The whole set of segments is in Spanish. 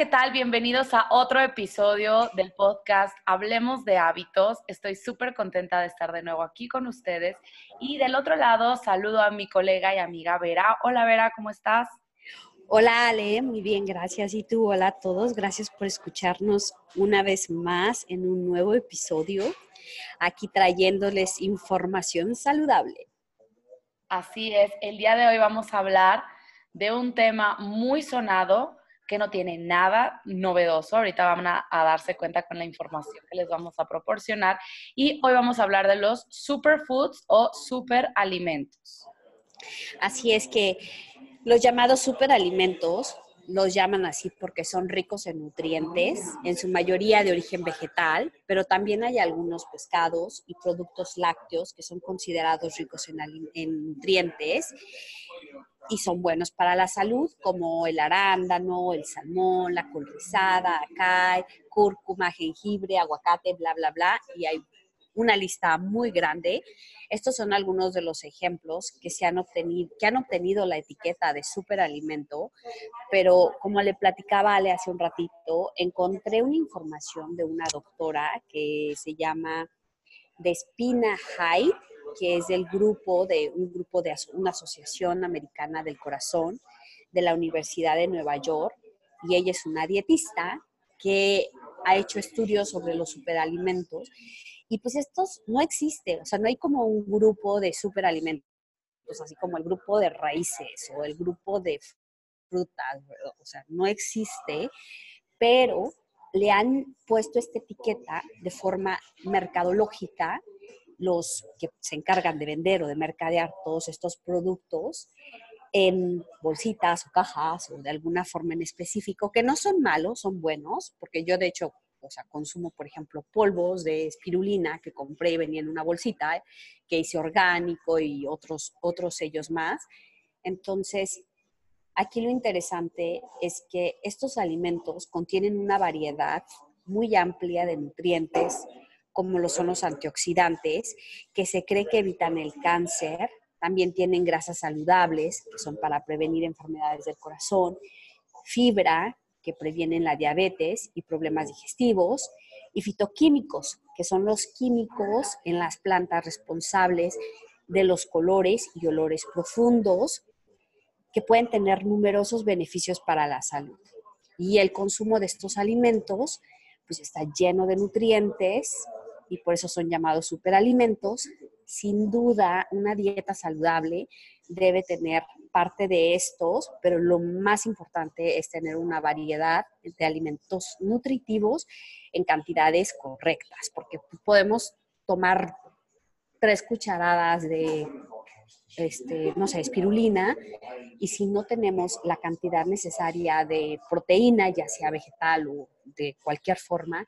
¿Qué tal? Bienvenidos a otro episodio del podcast Hablemos de hábitos. Estoy súper contenta de estar de nuevo aquí con ustedes. Y del otro lado, saludo a mi colega y amiga Vera. Hola, Vera, ¿cómo estás? Hola, Ale, muy bien, gracias. Y tú, hola a todos. Gracias por escucharnos una vez más en un nuevo episodio, aquí trayéndoles información saludable. Así es, el día de hoy vamos a hablar de un tema muy sonado que no tiene nada novedoso. Ahorita van a, darse cuenta con la información que les vamos a proporcionar. Y hoy vamos a hablar de los superfoods o superalimentos. Así es que los llamados superalimentos los llaman así porque son ricos en nutrientes, en su mayoría de origen vegetal, pero también hay algunos pescados y productos lácteos que son considerados ricos en, en nutrientes y son buenos para la salud, como el arándano, el salmón, la col rizada, acai, cúrcuma, jengibre, aguacate, bla, bla, bla, y hay una lista muy grande. Estos son algunos de los ejemplos que, se han, obtenido, que han obtenido la etiqueta de superalimento, pero como le platicaba Ale hace un ratito, encontré una información de una doctora que se llama Despina Hyde, que es del grupo de un grupo de una asociación americana del corazón de la Universidad de Nueva York y ella es una dietista que ha hecho estudios sobre los superalimentos y pues estos no existe, o sea, no hay como un grupo de superalimentos, así como el grupo de raíces o el grupo de frutas, o sea, no existe, pero le han puesto esta etiqueta de forma mercadológica los que se encargan de vender o de mercadear todos estos productos en bolsitas o cajas o de alguna forma en específico, que no son malos, son buenos, porque yo de hecho, o sea, consumo, por ejemplo, polvos de espirulina que compré y venía en una bolsita, que hice orgánico y otros, otros sellos más. Entonces, aquí lo interesante es que estos alimentos contienen una variedad muy amplia de nutrientes, como lo son los antioxidantes, que se cree que evitan el cáncer, también tienen grasas saludables, que son para prevenir enfermedades del corazón, fibra, que previenen la diabetes y problemas digestivos, y fitoquímicos, que son los químicos en las plantas responsables de los colores y olores profundos, que pueden tener numerosos beneficios para la salud. Y el consumo de estos alimentos pues está lleno de nutrientes y por eso son llamados superalimentos. Sin duda, una dieta saludable debe tener parte de estos, pero lo más importante es tener una variedad de alimentos nutritivos en cantidades correctas, porque podemos tomar tres cucharadas de, este, no sé, espirulina, y si no tenemos la cantidad necesaria de proteína, ya sea vegetal o de cualquier forma,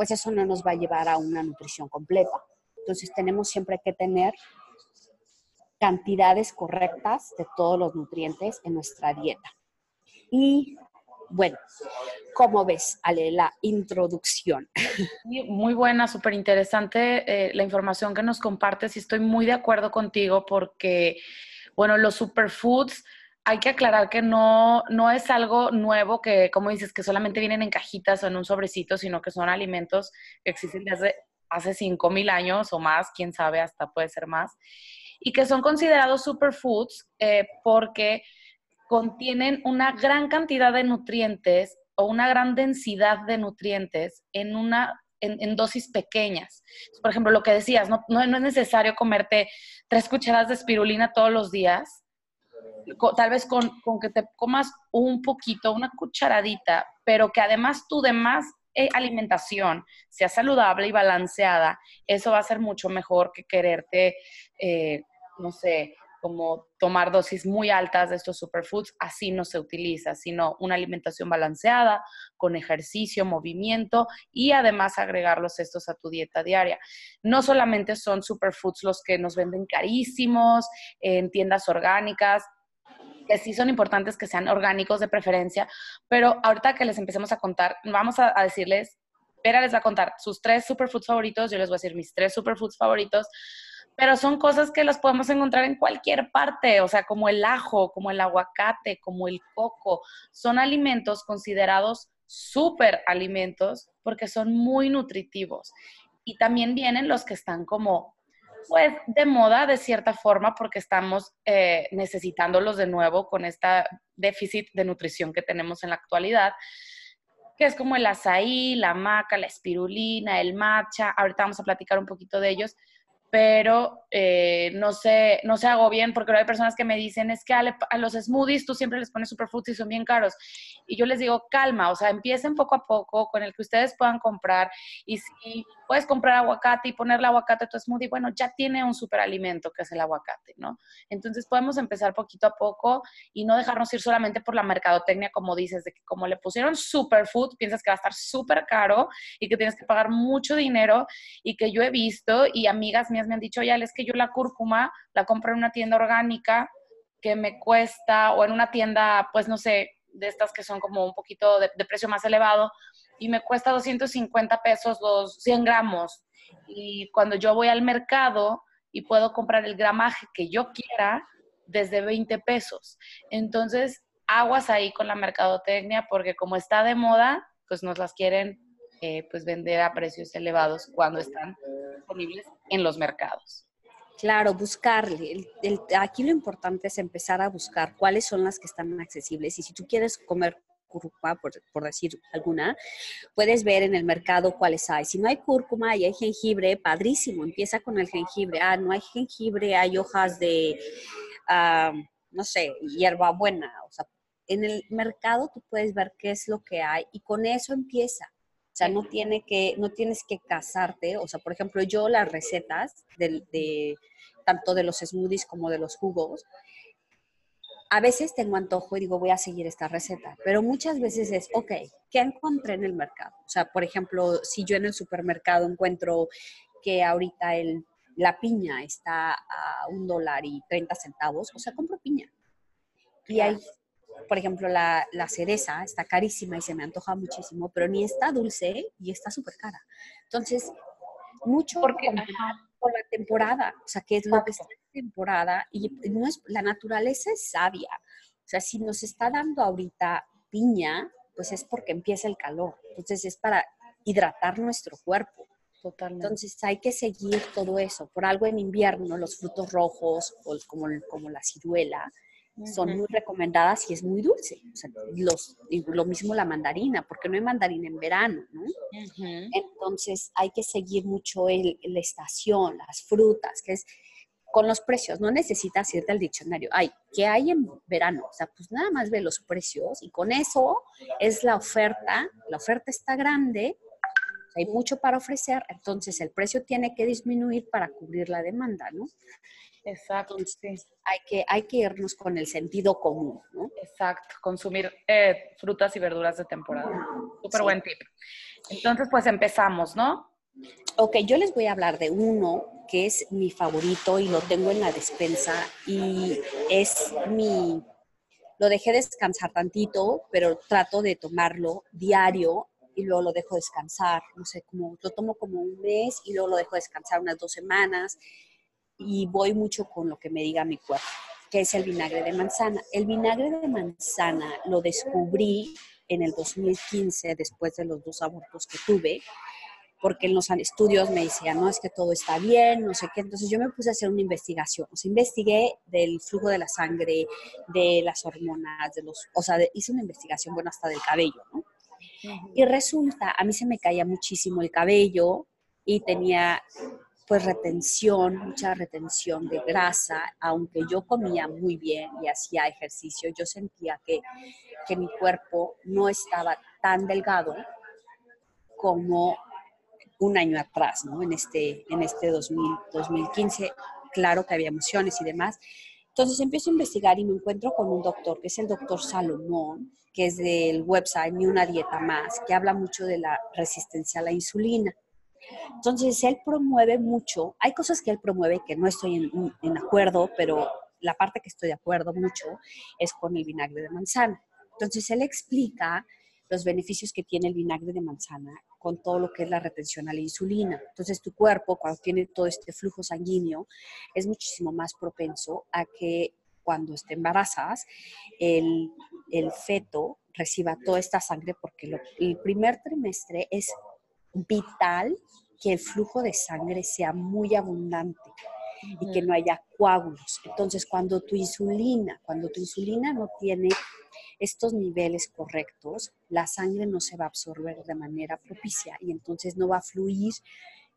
pues eso no nos va a llevar a una nutrición completa. Entonces tenemos siempre que tener cantidades correctas de todos los nutrientes en nuestra dieta. Y bueno, ¿cómo ves, Ale, la introducción? Muy buena, súper interesante eh, la información que nos compartes y estoy muy de acuerdo contigo porque, bueno, los superfoods hay que aclarar que no, no es algo nuevo que, como dices, que solamente vienen en cajitas o en un sobrecito, sino que son alimentos que existen desde hace 5.000 años o más, quién sabe, hasta puede ser más, y que son considerados superfoods eh, porque contienen una gran cantidad de nutrientes o una gran densidad de nutrientes en una en, dosis pequeñas. Por ejemplo, lo que decías, no, no, es necesario comerte tres cucharadas de espirulina todos los días, tal vez con, que te comas un poquito, una cucharadita, pero que además tu demás eh, alimentación sea saludable y balanceada, eso va a ser mucho mejor que quererte, eh, no sé, como tomar dosis muy altas de estos superfoods, así no se utiliza, sino una alimentación balanceada, con ejercicio, movimiento y además agregarlos estos a tu dieta diaria. No solamente son superfoods los que nos venden carísimos en tiendas orgánicas, que sí son importantes que sean orgánicos de preferencia, pero ahorita que les empecemos a contar, vamos a, decirles, Vera les va a contar sus tres superfoods favoritos, yo les voy a decir mis tres superfoods favoritos, pero son cosas que las podemos encontrar en cualquier parte, o sea, como el ajo, como el aguacate, como el coco, son alimentos considerados super alimentos porque son muy nutritivos. Y también vienen los que están como, pues, de moda de cierta forma porque estamos eh, necesitándolos de nuevo con este déficit de nutrición que tenemos en la actualidad que es como el azaí, la maca, la espirulina, el matcha. Ahorita vamos a platicar un poquito de ellos, pero eh, no, se, no se hago bien porque hay personas que me dicen, es que a, los smoothies tú siempre les pones superfoods y son bien caros. Y yo les digo, calma, o sea, empiecen poco a poco con el que ustedes puedan comprar. Y si puedes comprar aguacate y ponerle aguacate a tu smoothie, bueno, ya tiene un superalimento que es el aguacate, ¿no? Entonces podemos empezar poquito a poco y no dejarnos ir solamente por la mercadotecnia, como dices, de que como le pusieron superfood, piensas que va a estar súper caro y que tienes que pagar mucho dinero y que yo he visto y amigas mías me han dicho, ya, es que yo la cúrcuma la compro en una tienda orgánica que me cuesta, o en una tienda, pues no sé, de estas que son como un poquito de, precio más elevado, y me cuesta 250 pesos los 100 gramos. Y cuando yo voy al mercado y puedo comprar el gramaje que yo quiera desde 20 pesos. Entonces, aguas ahí con la mercadotecnia porque como está de moda, pues nos las quieren eh, pues vender a precios elevados cuando están disponibles en los mercados. Claro, buscarle. aquí lo importante es empezar a buscar cuáles son las que están accesibles. Y si tú quieres comer cúrcuma, por, decir alguna, puedes ver en el mercado cuáles hay. Si no hay cúrcuma y hay jengibre, padrísimo, empieza con el jengibre. Ah, no hay jengibre, hay hojas de, ah, no sé, hierbabuena. O sea, en el mercado tú puedes ver qué es lo que hay y con eso empieza. O sea, no, tiene que, no tienes que casarte. O sea, por ejemplo, yo las recetas de, tanto de los smoothies como de los jugos, a veces tengo antojo y digo, voy a seguir esta receta, pero muchas veces es, ok, ¿qué encontré en el mercado? O sea, por ejemplo, si yo en el supermercado encuentro que ahorita el, la piña está a un dólar y 30 centavos, o sea, compro piña. Y hay por ejemplo, la, cereza está carísima y se me antoja muchísimo, pero ni está dulce y está súper cara. Entonces, mucho Porque, por la temporada, o sea, que es lo que está en temporada y no es, la naturaleza es sabia. O sea, si nos está dando ahorita piña, pues es porque empieza el calor. Entonces, es para hidratar nuestro cuerpo. Totalmente. Entonces hay que seguir todo eso. Por algo en invierno los frutos rojos, como, como la ciruela, son muy recomendadas y es muy dulce. O sea, los, lo mismo la mandarina, porque no hay mandarina en verano, ¿no? Entonces hay que seguir mucho el, la estación, las frutas, que es con los precios. No necesitas irte al diccionario. Ay, ¿qué hay en verano? O sea, pues nada más ve los precios y con eso es la oferta. La oferta está grande, hay mucho para ofrecer, entonces el precio tiene que disminuir para cubrir la demanda, ¿no? Exacto. hay, que, hay que irnos con el sentido común, ¿no? Exacto, consumir eh, frutas y verduras de temporada. Súper buen tip. Entonces, pues empezamos, ¿no? Ok, yo les voy a hablar de uno que es mi favorito y lo tengo en la despensa y es mi... Lo dejé descansar tantito, pero trato de tomarlo diario y luego lo dejo descansar, no sé, como lo tomo como un mes y luego lo dejo descansar unas dos semanas y voy mucho con lo que me diga mi cuerpo, que es el vinagre de manzana. El vinagre de manzana lo descubrí en el 2015, después de los dos abortos que tuve, porque en los estudios me decían, no, es que todo está bien, no sé qué. Entonces yo me puse a hacer una investigación. O sea, investigué del flujo de la sangre, de las hormonas, de los, o sea, hice una investigación, bueno, hasta del cabello, ¿no? Y resulta, a mí se me caía muchísimo el cabello y tenía pues retención, mucha retención de grasa, aunque yo comía muy bien y hacía ejercicio, yo sentía que, que mi cuerpo no estaba tan delgado como un año atrás, ¿no? En este, en este 2000, 2015, claro que había emociones y demás. Entonces empiezo a investigar y me encuentro con un doctor, que es el doctor Salomón, que es del website Ni una dieta más, que habla mucho de la resistencia a la insulina. Entonces, él promueve mucho, hay cosas que él promueve que no estoy en, en acuerdo, pero la parte que estoy de acuerdo mucho es con el vinagre de manzana. Entonces, él explica los beneficios que tiene el vinagre de manzana con todo lo que es la retención a la insulina. Entonces, tu cuerpo, cuando tiene todo este flujo sanguíneo, es muchísimo más propenso a que cuando te embarazas, el, el feto reciba toda esta sangre porque el primer trimestre es vital que el flujo de sangre sea muy abundante y que no haya coágulos. Entonces, cuando tu insulina, cuando tu insulina no tiene estos niveles correctos, la sangre no se va a absorber de manera propicia y entonces no va a fluir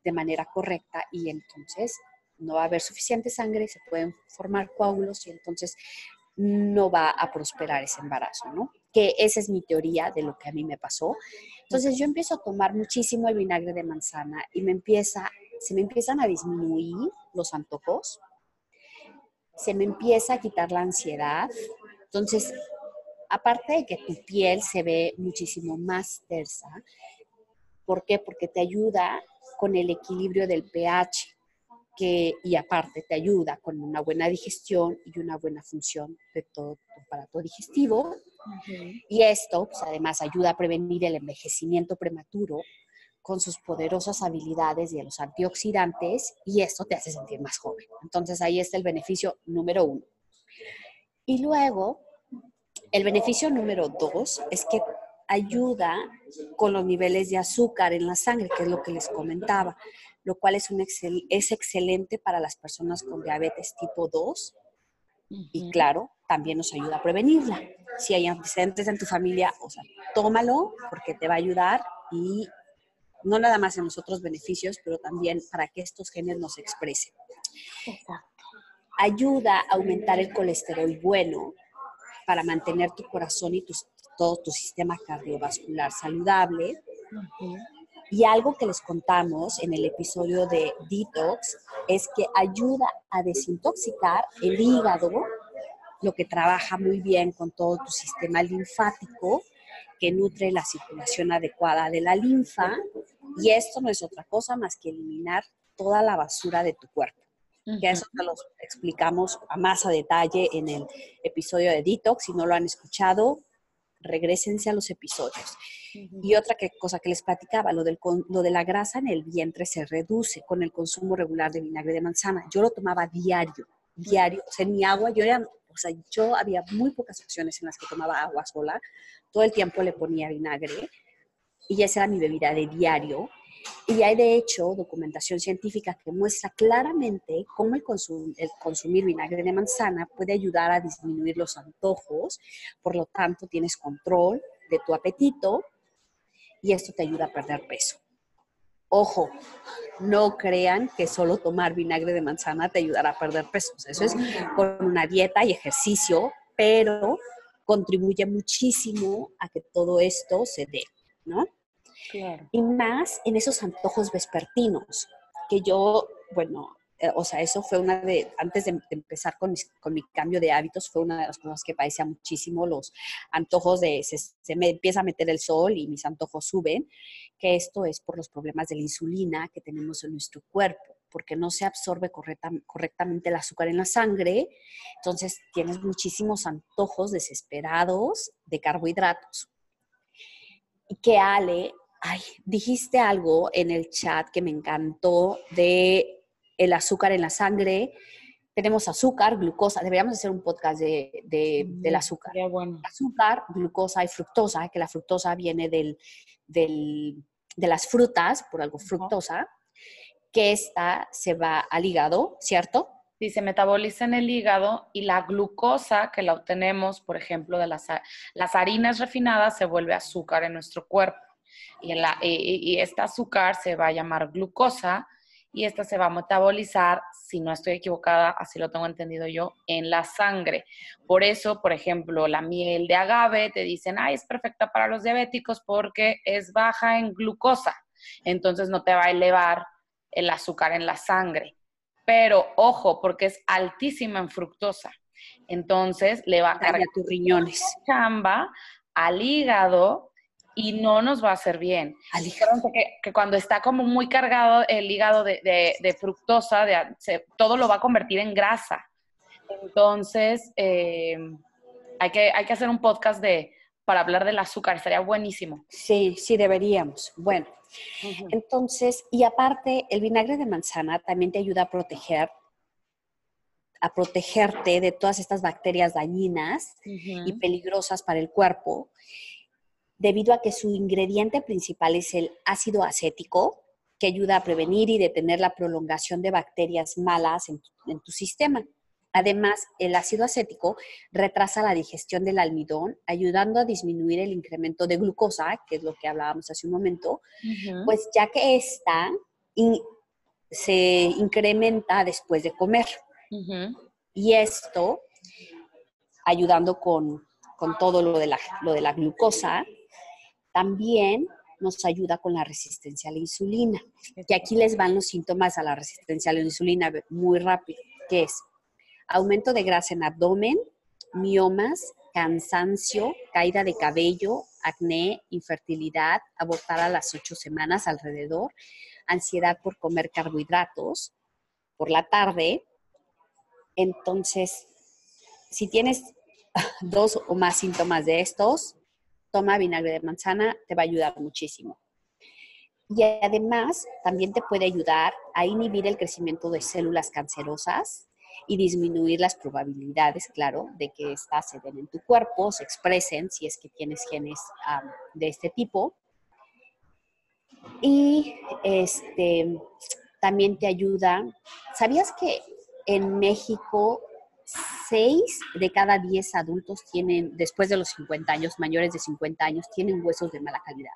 de manera correcta y entonces no va a haber suficiente sangre, se pueden formar coágulos y entonces no va a prosperar ese embarazo, ¿no? Que esa es mi teoría de lo que a mí me pasó. Entonces yo empiezo a tomar muchísimo el vinagre de manzana y me empieza, se me empiezan a disminuir los antojos, se me empieza a quitar la ansiedad. Entonces, aparte de que tu piel se ve muchísimo más tersa, ¿por qué? Porque te ayuda con el equilibrio del pH que, y aparte te ayuda con una buena digestión y una buena función de todo tu aparato digestivo. Y esto, pues, además, ayuda a prevenir el envejecimiento prematuro con sus poderosas habilidades de los antioxidantes y esto te hace sentir más joven. Entonces ahí está el beneficio número uno. Y luego, el beneficio número dos es que ayuda con los niveles de azúcar en la sangre, que es lo que les comentaba lo cual es, un es excelente para las personas con diabetes tipo 2 y claro, también nos ayuda a prevenirla. Si hay antecedentes en tu familia, o sea, tómalo porque te va a ayudar y no nada más en los otros beneficios, pero también para que estos genes nos expresen. Ayuda a aumentar el colesterol bueno para mantener tu corazón y todo tu sistema cardiovascular saludable. Y algo que les contamos en el episodio de Detox es que ayuda a desintoxicar el hígado, lo que trabaja muy bien con todo tu sistema linfático, que nutre la circulación adecuada de la linfa. Y esto no es otra cosa más que eliminar toda la basura de tu cuerpo. Que eso te lo explicamos a más a detalle en el episodio de Detox. Si no lo han escuchado, regresense a los episodios. Y otra que, cosa que les platicaba, lo, del, lo de la grasa en el vientre se reduce con el consumo regular de vinagre de manzana. Yo lo tomaba diario, diario, o sea, mi agua, yo era, o sea, yo había muy pocas opciones en las que tomaba agua sola, todo el tiempo le ponía vinagre y esa era mi bebida de diario. Y hay de hecho documentación científica que muestra claramente cómo el, consumir vinagre de manzana puede ayudar a disminuir los antojos, por lo tanto tienes control de tu apetito y esto te ayuda a perder peso. Ojo, no crean que solo tomar vinagre de manzana te ayudará a perder peso. Eso es con una dieta y ejercicio, pero contribuye muchísimo a que todo esto se dé, ¿no? Claro. Y más en esos antojos vespertinos, que yo, bueno, eh, o sea, eso fue una de, antes de, empezar con, con, mi cambio de hábitos, fue una de las cosas que padecía muchísimo, los antojos de, se, me empieza a meter el sol y mis antojos suben, que esto es por los problemas de la insulina que tenemos en nuestro cuerpo, porque no se absorbe correctamente el azúcar en la sangre, entonces tienes muchísimos antojos desesperados de carbohidratos. Y que Ale, ay, dijiste algo en el chat que me encantó de el azúcar en la sangre. Tenemos azúcar, glucosa. Deberíamos hacer un podcast de, del azúcar. Azúcar, glucosa y fructosa, que la fructosa viene del, del, de las frutas, por algo fructosa, que esta se va al hígado, ¿cierto? Sí, se metaboliza en el hígado y la glucosa que la obtenemos, por ejemplo, de las, las harinas refinadas, se vuelve azúcar en nuestro cuerpo. Y, la, y, y este azúcar se va a llamar glucosa y esta se va a metabolizar, si no estoy equivocada, así lo tengo entendido yo, en la sangre. Por eso, por ejemplo, la miel de agave te dicen, ay, es perfecta para los diabéticos porque es baja en glucosa, entonces no te va a elevar el azúcar en la sangre. Pero ojo, porque es altísima en fructosa. Entonces le va a cargar tus riñones. chamba al hígado y no nos va a hacer bien. Al hígado. Que, que cuando está como muy cargado el hígado de, de, fructosa, de, todo lo va a convertir en grasa. Entonces, eh, hay, que, hay que hacer un podcast de, para hablar del azúcar, estaría buenísimo. Sí, sí, deberíamos. Bueno, entonces, y aparte, el vinagre de manzana también te ayuda a proteger a protegerte de todas estas bacterias dañinas y peligrosas para el cuerpo, debido a que su ingrediente principal es el ácido acético, que ayuda a prevenir y detener la prolongación de bacterias malas en tu, sistema. Además, el ácido acético retrasa la digestión del almidón, ayudando a disminuir el incremento de glucosa, que es lo que hablábamos hace un momento, pues ya que esta se incrementa después de comer. Y esto, ayudando con, todo lo de, la, lo de la glucosa, también nos ayuda con la resistencia a la insulina. Y aquí les van los síntomas a la resistencia a la insulina muy rápido, que es aumento de grasa en abdomen, miomas, cansancio, caída de cabello, acné, infertilidad, abortar a las ocho semanas alrededor, ansiedad por comer carbohidratos por la tarde, entonces, si tienes dos o más síntomas de estos, toma vinagre de manzana, te va a ayudar muchísimo. Y además, también te puede ayudar a inhibir el crecimiento de células cancerosas y disminuir las probabilidades, claro, de que éstas se den en tu cuerpo, se expresen si es que tienes genes de este tipo. Y este, también te ayuda, ¿sabías que en México, 6 de cada 10 adultos tienen, después de los 50 años, mayores de 50 años, tienen huesos de mala calidad.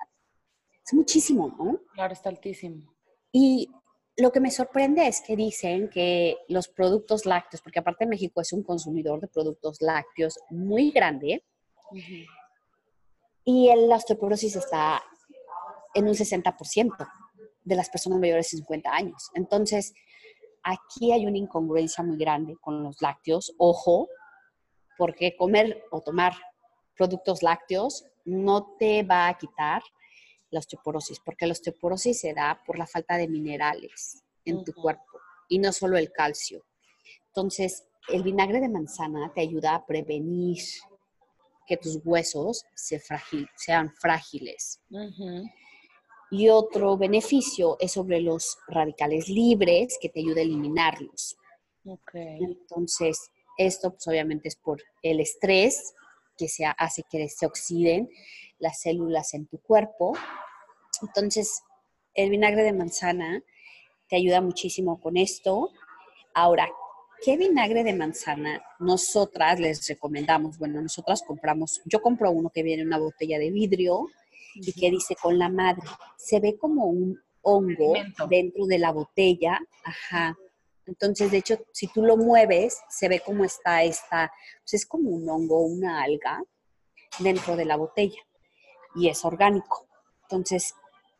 Es muchísimo, ¿no? Claro, está altísimo. Y lo que me sorprende es que dicen que los productos lácteos, porque aparte México es un consumidor de productos lácteos muy grande, y la osteoporosis está en un 60% de las personas mayores de 50 años. Entonces, Aquí hay una incongruencia muy grande con los lácteos. Ojo, porque comer o tomar productos lácteos no te va a quitar la osteoporosis, porque la osteoporosis se da por la falta de minerales en tu cuerpo y no solo el calcio. Entonces, el vinagre de manzana te ayuda a prevenir que tus huesos se sean frágiles. Y otro beneficio es sobre los radicales libres, que te ayuda a eliminarlos. Entonces, esto pues, obviamente es por el estrés que se hace que se oxiden las células en tu cuerpo. Entonces, el vinagre de manzana te ayuda muchísimo con esto. Ahora, ¿qué vinagre de manzana nosotras les recomendamos? Bueno, nosotras compramos, yo compro uno que viene en una botella de vidrio y que dice con la madre. Se ve como un hongo dentro de la botella, ajá. Entonces, de hecho, si tú lo mueves, se ve como está esta, pues es como un hongo, una alga dentro de la botella y es orgánico. Entonces,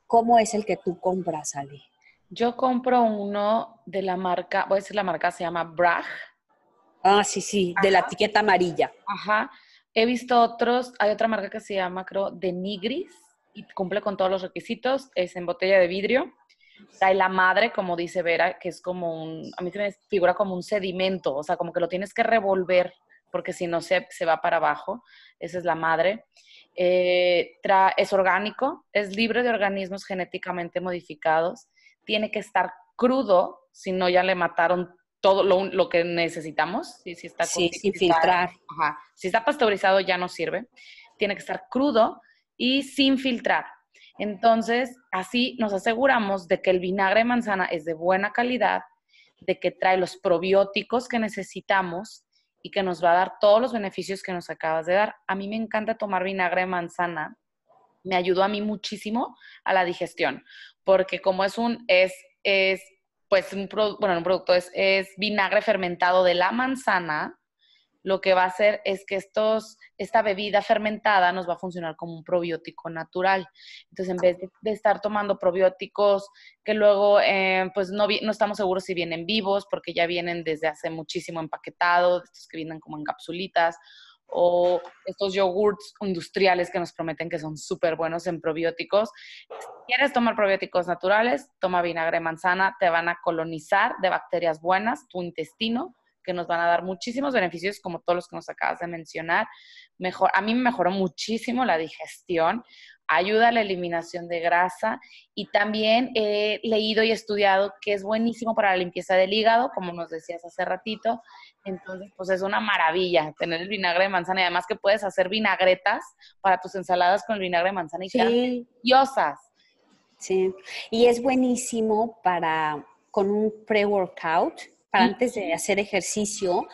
¿cómo es el que tú compras, Ale? Yo compro uno de la marca, voy a decir la marca, se llama Bragg. Ah, sí, sí, de la etiqueta amarilla. Ajá. He visto otros, hay otra marca que se llama, creo, Denigris y cumple con todos los requisitos, es en botella de vidrio. Trae la madre, como dice Vera, que es como un, a mí se me figura como un sedimento, o sea, como que lo tienes que revolver porque si no se, se va para abajo. Esa es la madre. Eh, es orgánico, es libre de organismos genéticamente modificados, tiene que estar crudo, si no ya le mataron todo lo, que necesitamos. Si, si está sí, sin filtrar. Si está pasteurizado ya no sirve. Tiene que estar crudo y sin filtrar. Entonces, así nos aseguramos de que el vinagre de manzana es de buena calidad, de que trae los probióticos que necesitamos y que nos va a dar todos los beneficios que nos acabas de dar. A mí me encanta tomar vinagre de manzana. Me ayudó a mí muchísimo a la digestión, porque como es un, es, es pues un, bueno, un producto es, es vinagre fermentado de la manzana, lo que va a hacer es que estos, esta bebida fermentada nos va a funcionar como un probiótico natural. Entonces, en vez de, estar tomando probióticos que luego, eh, pues no, no estamos seguros si vienen vivos, porque ya vienen desde hace muchísimo empaquetados, estos que vienen como en capsulitas, o estos yogurts industriales que nos prometen que son súper buenos en probióticos. Si quieres tomar probióticos naturales, toma vinagre de manzana, te van a colonizar de bacterias buenas tu intestino, que nos van a dar muchísimos beneficios, como todos los que nos acabas de mencionar. Mejor, a mí me mejoró muchísimo la digestión ayuda a la eliminación de grasa y también he leído y estudiado que es buenísimo para la limpieza del hígado, como nos decías hace ratito. Entonces, pues es una maravilla tener el vinagre de manzana y además que puedes hacer vinagretas para tus ensaladas con el vinagre de manzana y sí. deliciosas. Sí, y es buenísimo para con un pre-workout, para antes de hacer ejercicio,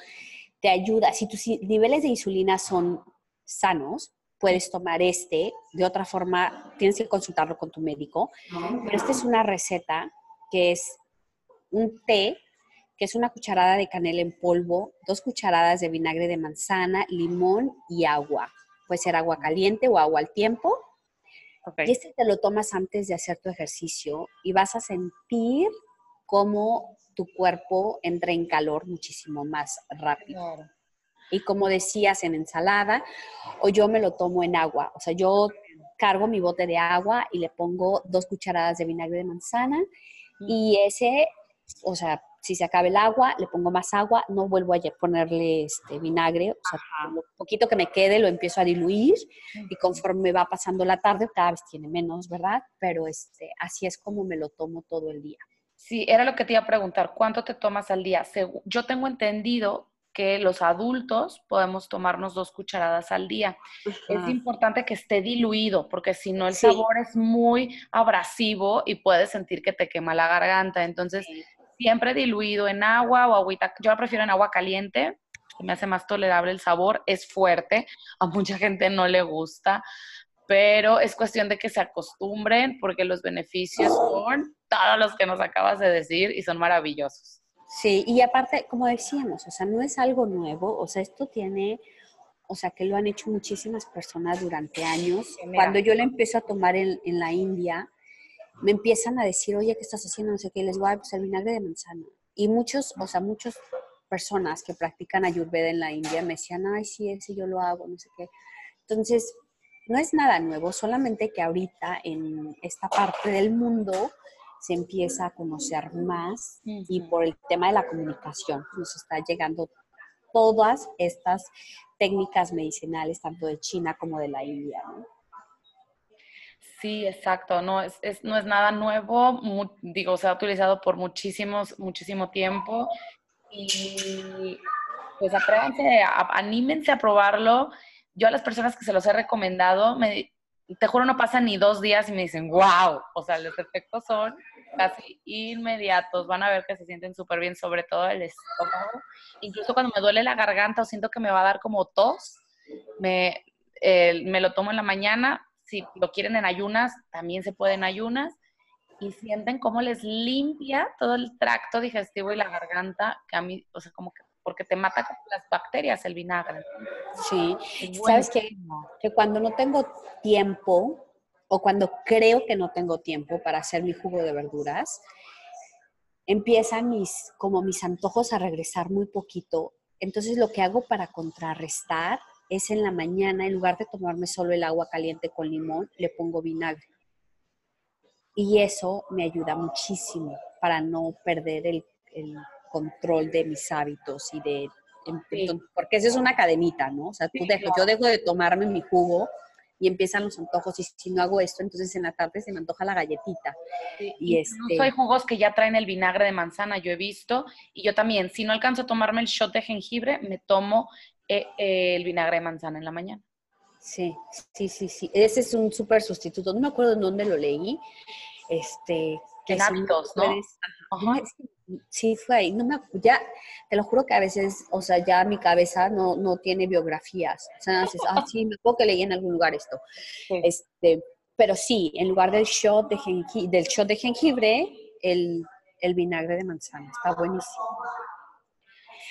te ayuda. Si tus niveles de insulina son sanos, puedes tomar este. De otra forma, tienes que consultarlo con tu médico. Pero esta es una receta que es un té, que es una cucharada de canela en polvo, dos cucharadas de vinagre de manzana, limón y agua. Puede ser agua caliente o agua al tiempo. Y este te lo tomas antes de hacer tu ejercicio y vas a sentir cómo tu cuerpo entra en calor muchísimo más rápido y como decías, en ensalada, o yo me lo tomo en agua. O sea, yo cargo mi bote de agua y le pongo dos cucharadas de vinagre de manzana y ese, o sea, si se acaba el agua, le pongo más agua, no vuelvo a ponerle este vinagre, o sea, lo poquito que me quede lo empiezo a diluir y conforme va pasando la tarde, cada vez tiene menos, ¿verdad? Pero este, así es como me lo tomo todo el día. Sí, era lo que te iba a preguntar, ¿cuánto te tomas al día? Yo tengo entendido que los adultos podemos tomarnos dos cucharadas al día. Es importante que esté diluido, porque si no el sabor es muy abrasivo y puedes sentir que te quema la garganta. Entonces, siempre diluido en agua o agüita. Yo la prefiero en agua caliente, me hace más tolerable el sabor. Es fuerte, a mucha gente no le gusta, pero es cuestión de que se acostumbren porque los beneficios son todos los que nos acabas de decir y son maravillosos. Sí, y aparte, como decíamos, o sea, no es algo nuevo, o sea, esto tiene, o sea, que lo han hecho muchísimas personas durante años. Cuando yo lo empiezo a tomar en, la India, me empiezan a decir, oye, ¿qué estás haciendo? No sé qué, les voy a pues el vinagre de manzana. Y muchos, o sea, muchas personas que practican ayurveda en la India me decían, ay, sí, ese yo lo hago, no sé qué. Entonces, no es nada nuevo, solamente que ahorita en esta parte del mundo se empieza a conocer más y por el tema de la comunicación nos está llegando todas estas técnicas medicinales, tanto de China como de la India. Sí, exacto, no es, no es nada nuevo, digo, se ha utilizado por muchísimos, muchísimo tiempo y pues atrévanse, anímense a probarlo. Yo a las personas que se los he recomendado, me, te juro, no pasan ni dos días y me dicen, wow, o sea, los efectos son casi inmediatos, van a ver que se sienten súper bien, sobre todo el estómago. Incluso cuando me duele la garganta o siento que me va a dar como tos, me, me lo tomo en la mañana. Si lo quieren en ayunas, también se puede en ayunas. Y sienten cómo les limpia todo el tracto digestivo y la garganta, que a mí, o sea, como que porque te mata con las bacterias el vinagre. Sí, sabes que, que cuando no tengo tiempo o cuando creo que no tengo tiempo para hacer mi jugo de verduras, empiezan mis, como mis antojos a regresar muy poquito. Entonces lo que hago para contrarrestar es en la mañana, en lugar de tomarme solo el agua caliente con limón, le pongo vinagre. Y eso me ayuda muchísimo para no perder el, el control de mis hábitos y de... Porque eso es una cadenita, ¿no? O sea, tú yo dejo de tomarme mi jugo y empiezan los antojos y si no hago esto, entonces en la tarde se me antoja la galletita. y este... hay jugos que ya traen el vinagre de manzana, yo he visto, y yo también, si no alcanzo a tomarme el shot de jengibre, me tomo eh, eh, el vinagre de manzana en la mañana. Sí, sí, sí, sí. Ese es un súper sustituto. No me acuerdo en dónde lo leí. Este, en hábitos, ¿no? Sí, fue ahí. No me, ya, te lo juro que a veces, o sea, ya mi cabeza no, no tiene biografías. O sea, dices, ah, sí, me puedo que leí en algún lugar esto. Este, pero sí, en lugar del shot de jengibre, del shot de jengibre, el, el vinagre de manzana. Está buenísimo.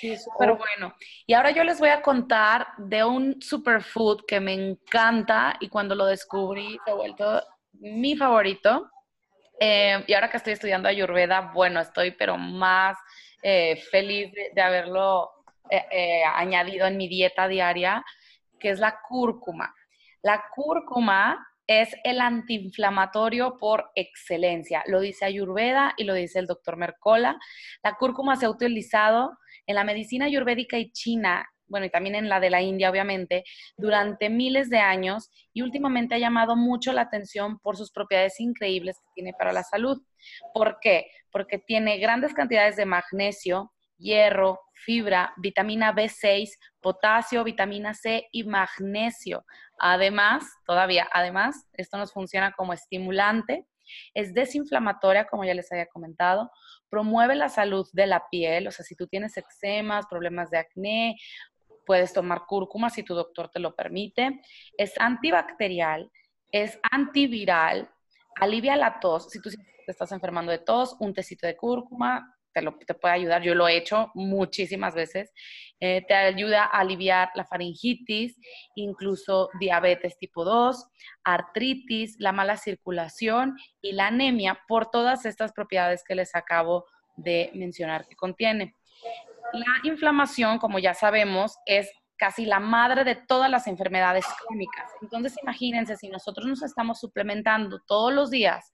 Sí, súper bueno. Y ahora yo les voy a contar de un superfood que me encanta y cuando lo descubrí se ha vuelto mi favorito. Eh, y ahora que estoy estudiando Ayurveda, bueno, estoy pero más eh, feliz de, haberlo eh, añadido en mi dieta diaria, que es la cúrcuma. La cúrcuma es el antiinflamatorio por excelencia. Lo dice Ayurveda y lo dice el doctor Mercola. La cúrcuma se ha utilizado en la medicina ayurvédica y china, bueno, y también en la de la India, obviamente, durante miles de años y últimamente ha llamado mucho la atención por sus propiedades increíbles que tiene para la salud. ¿Por qué? Porque tiene grandes cantidades de magnesio, hierro, fibra, vitamina B6, potasio, vitamina C y magnesio. Además, todavía, además, esto nos funciona como estimulante, es desinflamatoria, como ya les había comentado, promueve la salud de la piel, o sea, si tú tienes eczemas, problemas de acné, puedes tomar cúrcuma si tu doctor te lo permite. Es antibacterial, es antiviral, alivia la tos. Si tú te estás enfermando de tos, un tecito de cúrcuma te, puede ayudar. Yo lo he hecho muchísimas veces. Eh, te ayuda a aliviar la faringitis, incluso diabetes tipo 2, artritis, la mala circulación y la anemia por todas estas propiedades que les acabo de mencionar que contiene. La inflamación, como ya sabemos, es casi la madre de todas las enfermedades crónicas. Entonces, imagínense, si nosotros nos estamos suplementando todos los días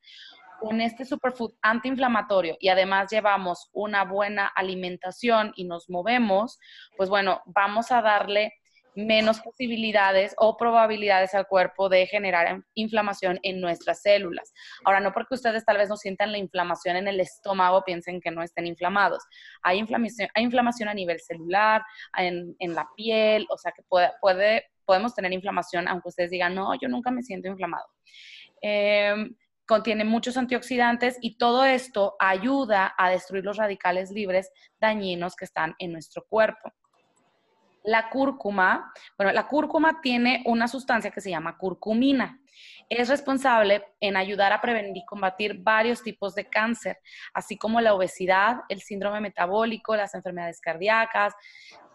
con este superfood antiinflamatorio y además llevamos una buena alimentación y nos movemos, pues bueno, vamos a darle menos posibilidades o probabilidades al cuerpo de generar inflamación en nuestras células. Ahora, no porque ustedes tal vez no sientan la inflamación en el estómago, piensen que no estén inflamados. Hay inflamación, hay inflamación a nivel celular, en, la piel, o sea que puede, podemos tener inflamación aunque ustedes digan, no, yo nunca me siento inflamado. Em, contiene muchos antioxidantes y todo esto ayuda a destruir los radicales libres dañinos que están en nuestro cuerpo. La cúrcuma, bueno, la cúrcuma tiene una sustancia que se llama curcumina. Es responsable en ayudar a prevenir y combatir varios tipos de cáncer, así como la obesidad, el síndrome metabólico, las enfermedades cardíacas,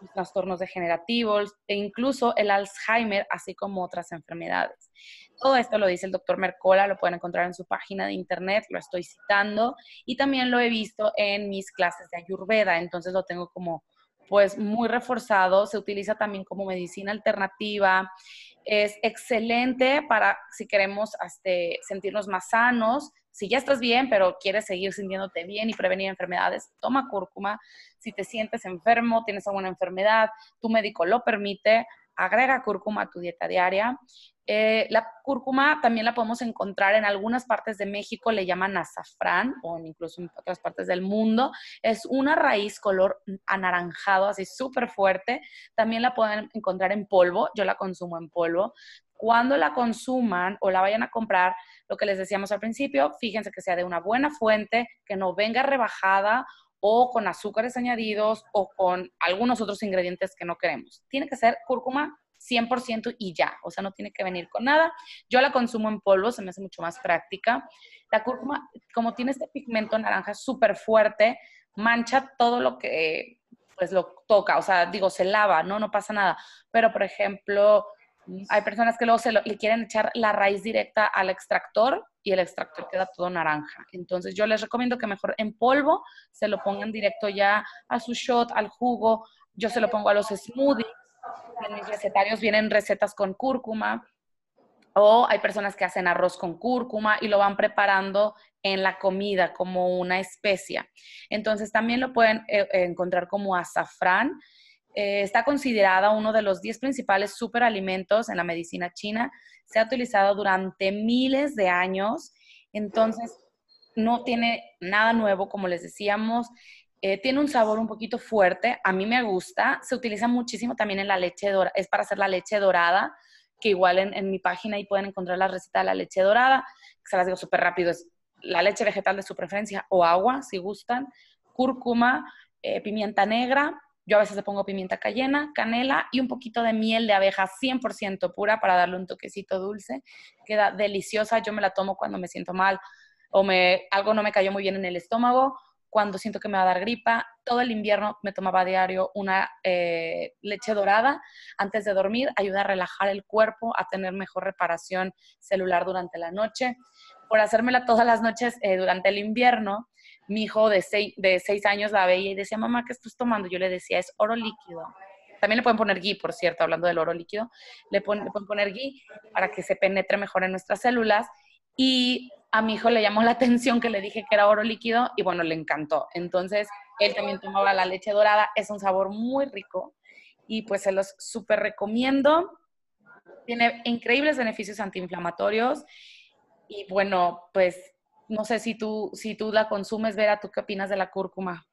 los trastornos degenerativos e incluso el Alzheimer, así como otras enfermedades. Todo esto lo dice el doctor Mercola, lo pueden encontrar en su página de internet, lo estoy citando y también lo he visto en mis clases de Ayurveda, entonces lo tengo como pues muy reforzado, se utiliza también como medicina alternativa, es excelente para si queremos este, sentirnos más sanos, si ya estás bien, pero quieres seguir sintiéndote bien y prevenir enfermedades, toma cúrcuma. Si te sientes enfermo, tienes alguna enfermedad, tu médico lo permite, agrega cúrcuma a tu dieta diaria. Eh, la cúrcuma también la podemos encontrar en algunas partes de México, le llaman azafrán o incluso en otras partes del mundo. Es una raíz color anaranjado, así súper fuerte. También la pueden encontrar en polvo, yo la consumo en polvo. Cuando la consuman o la vayan a comprar, lo que les decíamos al principio, fíjense que sea de una buena fuente, que no venga rebajada o con azúcares añadidos o con algunos otros ingredientes que no queremos. Tiene que ser cúrcuma 100% y ya, o sea, no tiene que venir con nada. Yo la consumo en polvo, se me hace mucho más práctica. La cúrcuma, como tiene este pigmento naranja súper fuerte, mancha todo lo que pues lo toca, o sea, digo, se lava, ¿no? No pasa nada. Pero, por ejemplo, hay personas que luego se le quieren echar la raíz directa al extractor y el extractor queda todo naranja. Entonces yo les recomiendo que mejor en polvo se lo pongan directo ya a su shot, al jugo. Yo se lo pongo a los smoothies en mis recetarios vienen recetas con cúrcuma o hay personas que hacen arroz con cúrcuma y lo van preparando en la comida como una especia. Entonces también lo pueden eh, encontrar como azafrán. Eh, está considerada uno de los 10 principales superalimentos en la medicina china. Se ha utilizado durante miles de años. Entonces, no tiene nada nuevo, como les decíamos. Eh, tiene un sabor un poquito fuerte, a mí me gusta, se utiliza muchísimo también en la leche dorada, es para hacer la leche dorada, que igual en, mi página ahí pueden encontrar la receta de la leche dorada, se las digo súper rápido, es la leche vegetal de su preferencia o agua, si gustan, cúrcuma, eh, pimienta negra, yo a veces le pongo pimienta cayena, canela y un poquito de miel de abeja 100% pura para darle un toquecito dulce. Queda deliciosa, yo me la tomo cuando me siento mal o me, algo no me cayó muy bien en el estómago cuando siento que me va a dar gripa. Todo el invierno me tomaba a diario una eh, leche dorada antes de dormir, ayuda a relajar el cuerpo, a tener mejor reparación celular durante la noche. Por hacérmela todas las noches eh, durante el invierno, mi hijo de seis, de seis años la veía y decía, mamá, ¿qué estás tomando? Yo le decía, es oro líquido. También le pueden poner ghee, por cierto, hablando del oro líquido. Le, le pueden poner ghee para que se penetre mejor en nuestras células. Y a mi hijo le llamó la atención que le dije que era oro líquido y bueno, le encantó. Entonces, él también tomaba la leche dorada. Es un sabor muy rico y pues se los súper recomiendo. Tiene increíbles beneficios antiinflamatorios y bueno, pues no sé si tú, si tú la consumes, Vera, ¿tú qué opinas de la cúrcuma?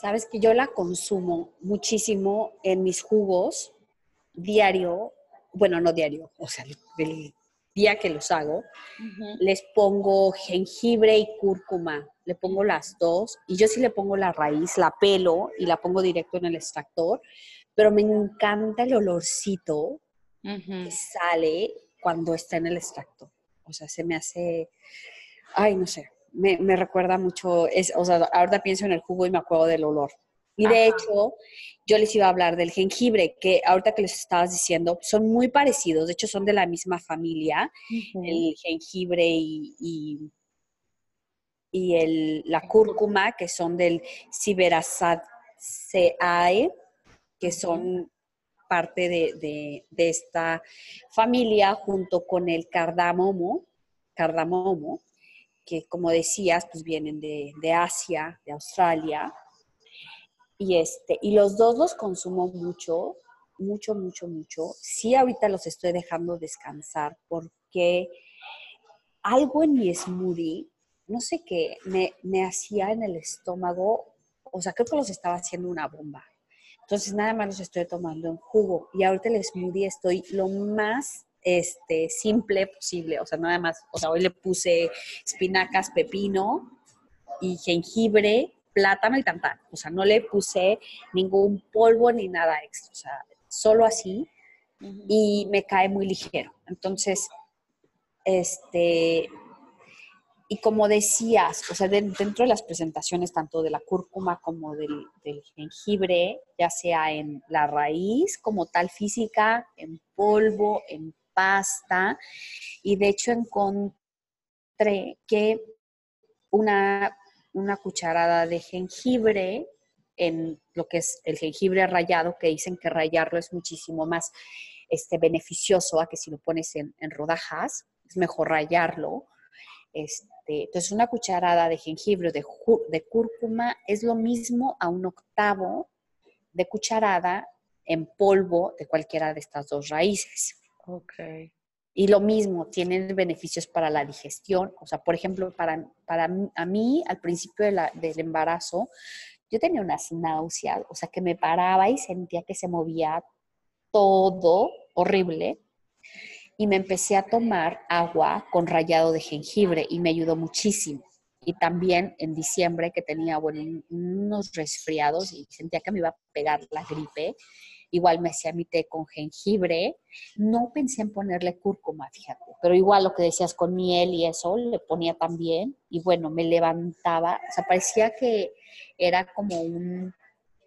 Sabes que yo la consumo muchísimo en mis jugos diario, bueno, no diario, o sea, del día que los hago, les pongo jengibre y cúrcuma, le pongo las dos y yo sí le pongo la raíz, la pelo y la pongo directo en el extractor, pero me encanta el olorcito que sale cuando está en el extractor. O sea, se me hace, ay, no sé, me, me recuerda mucho, es, o sea, ahorita pienso en el jugo y me acuerdo del olor. Y de hecho, yo les iba a hablar del jengibre, que ahorita que les estabas diciendo, son muy parecidos, de hecho son de la misma familia, el jengibre y, y, el, la cúrcuma, que son del Ciberaceae, que son parte de, de, esta familia, junto con el cardamomo, cardamomo que como decías, pues vienen de, de Asia, de Australia, y, este, y los dos los consumo mucho, mucho, mucho, mucho. Sí, ahorita los estoy dejando descansar porque algo en mi smoothie, no sé qué, me, me hacía en el estómago, o sea, creo que los estaba haciendo una bomba. Entonces nada más los estoy tomando en jugo. Y ahorita el smoothie estoy lo más este, simple posible. O sea, nada más, o sea, hoy le puse espinacas, pepino y jengibre plátano y tantán. O sea, no le puse ningún polvo ni nada extra. O sea, solo así y me cae muy ligero. Entonces, este, y como decías, o sea, dentro de las presentaciones tanto de la cúrcuma como del, del, jengibre, ya sea en la raíz como tal física, en polvo, en pasta, y de hecho encontré que una una cucharada de jengibre en lo que es el jengibre rallado, que dicen que rallarlo es muchísimo más este, beneficioso a que si lo pones en, rodajas, es mejor rallarlo. Este, entonces, una cucharada de jengibre de, de cúrcuma es lo mismo a un octavo de cucharada en polvo de cualquiera de estas dos raíces. Ok. Y lo mismo, tienen beneficios para la digestión. O sea, por ejemplo, para, para a mí, al principio del embarazo, yo tenía unas náuseas, o sea, que me paraba y sentía que se movía todo horrible. Y me empecé a tomar agua con rallado de jengibre y me ayudó muchísimo. Y también en diciembre que tenía, unos resfriados y sentía que me iba a pegar la gripe igual me hacía mi té con jengibre. No pensé en ponerle cúrcuma, fíjate, pero igual lo que decías con miel y eso, le ponía también. Y bueno, me levantaba, o sea, parecía que era como un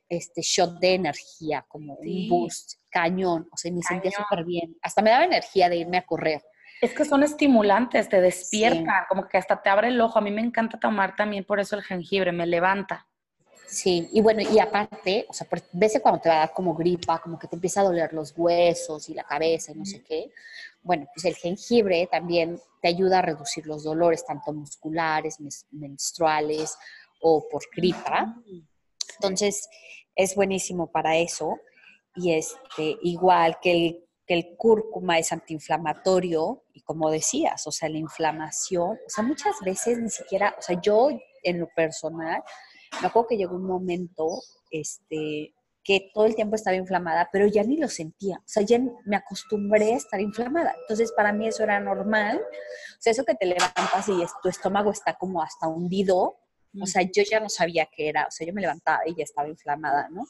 este shot de energía, como un boost, cañón, o sea, me sentía súper bien. Hasta me daba energía de irme a correr. Es que son estimulantes, te despierta, como que hasta te abre el ojo. A mí me encanta tomar también por eso el jengibre, me levanta. Sí, y bueno, y aparte, o sea, por veces cuando te va a dar como gripa, como que te empieza a doler los huesos y la cabeza y no sé qué, bueno, pues el jengibre también te ayuda a reducir los dolores, tanto musculares, menstruales o por gripa. Entonces, es buenísimo para eso. Y este, igual que el, que el cúrcuma es antiinflamatorio, y como decías, o sea, la inflamación, o sea, muchas veces ni siquiera, o sea, yo en lo personal, me acuerdo que llegó un momento este, que todo el tiempo estaba inflamada, pero ya ni lo sentía. O sea, ya me acostumbré a estar inflamada. Entonces, para mí eso era normal. O sea, eso que te levantas y tu estómago está como hasta hundido. O sea, yo ya no sabía qué era. O sea, yo me levantaba y ya estaba inflamada, ¿no?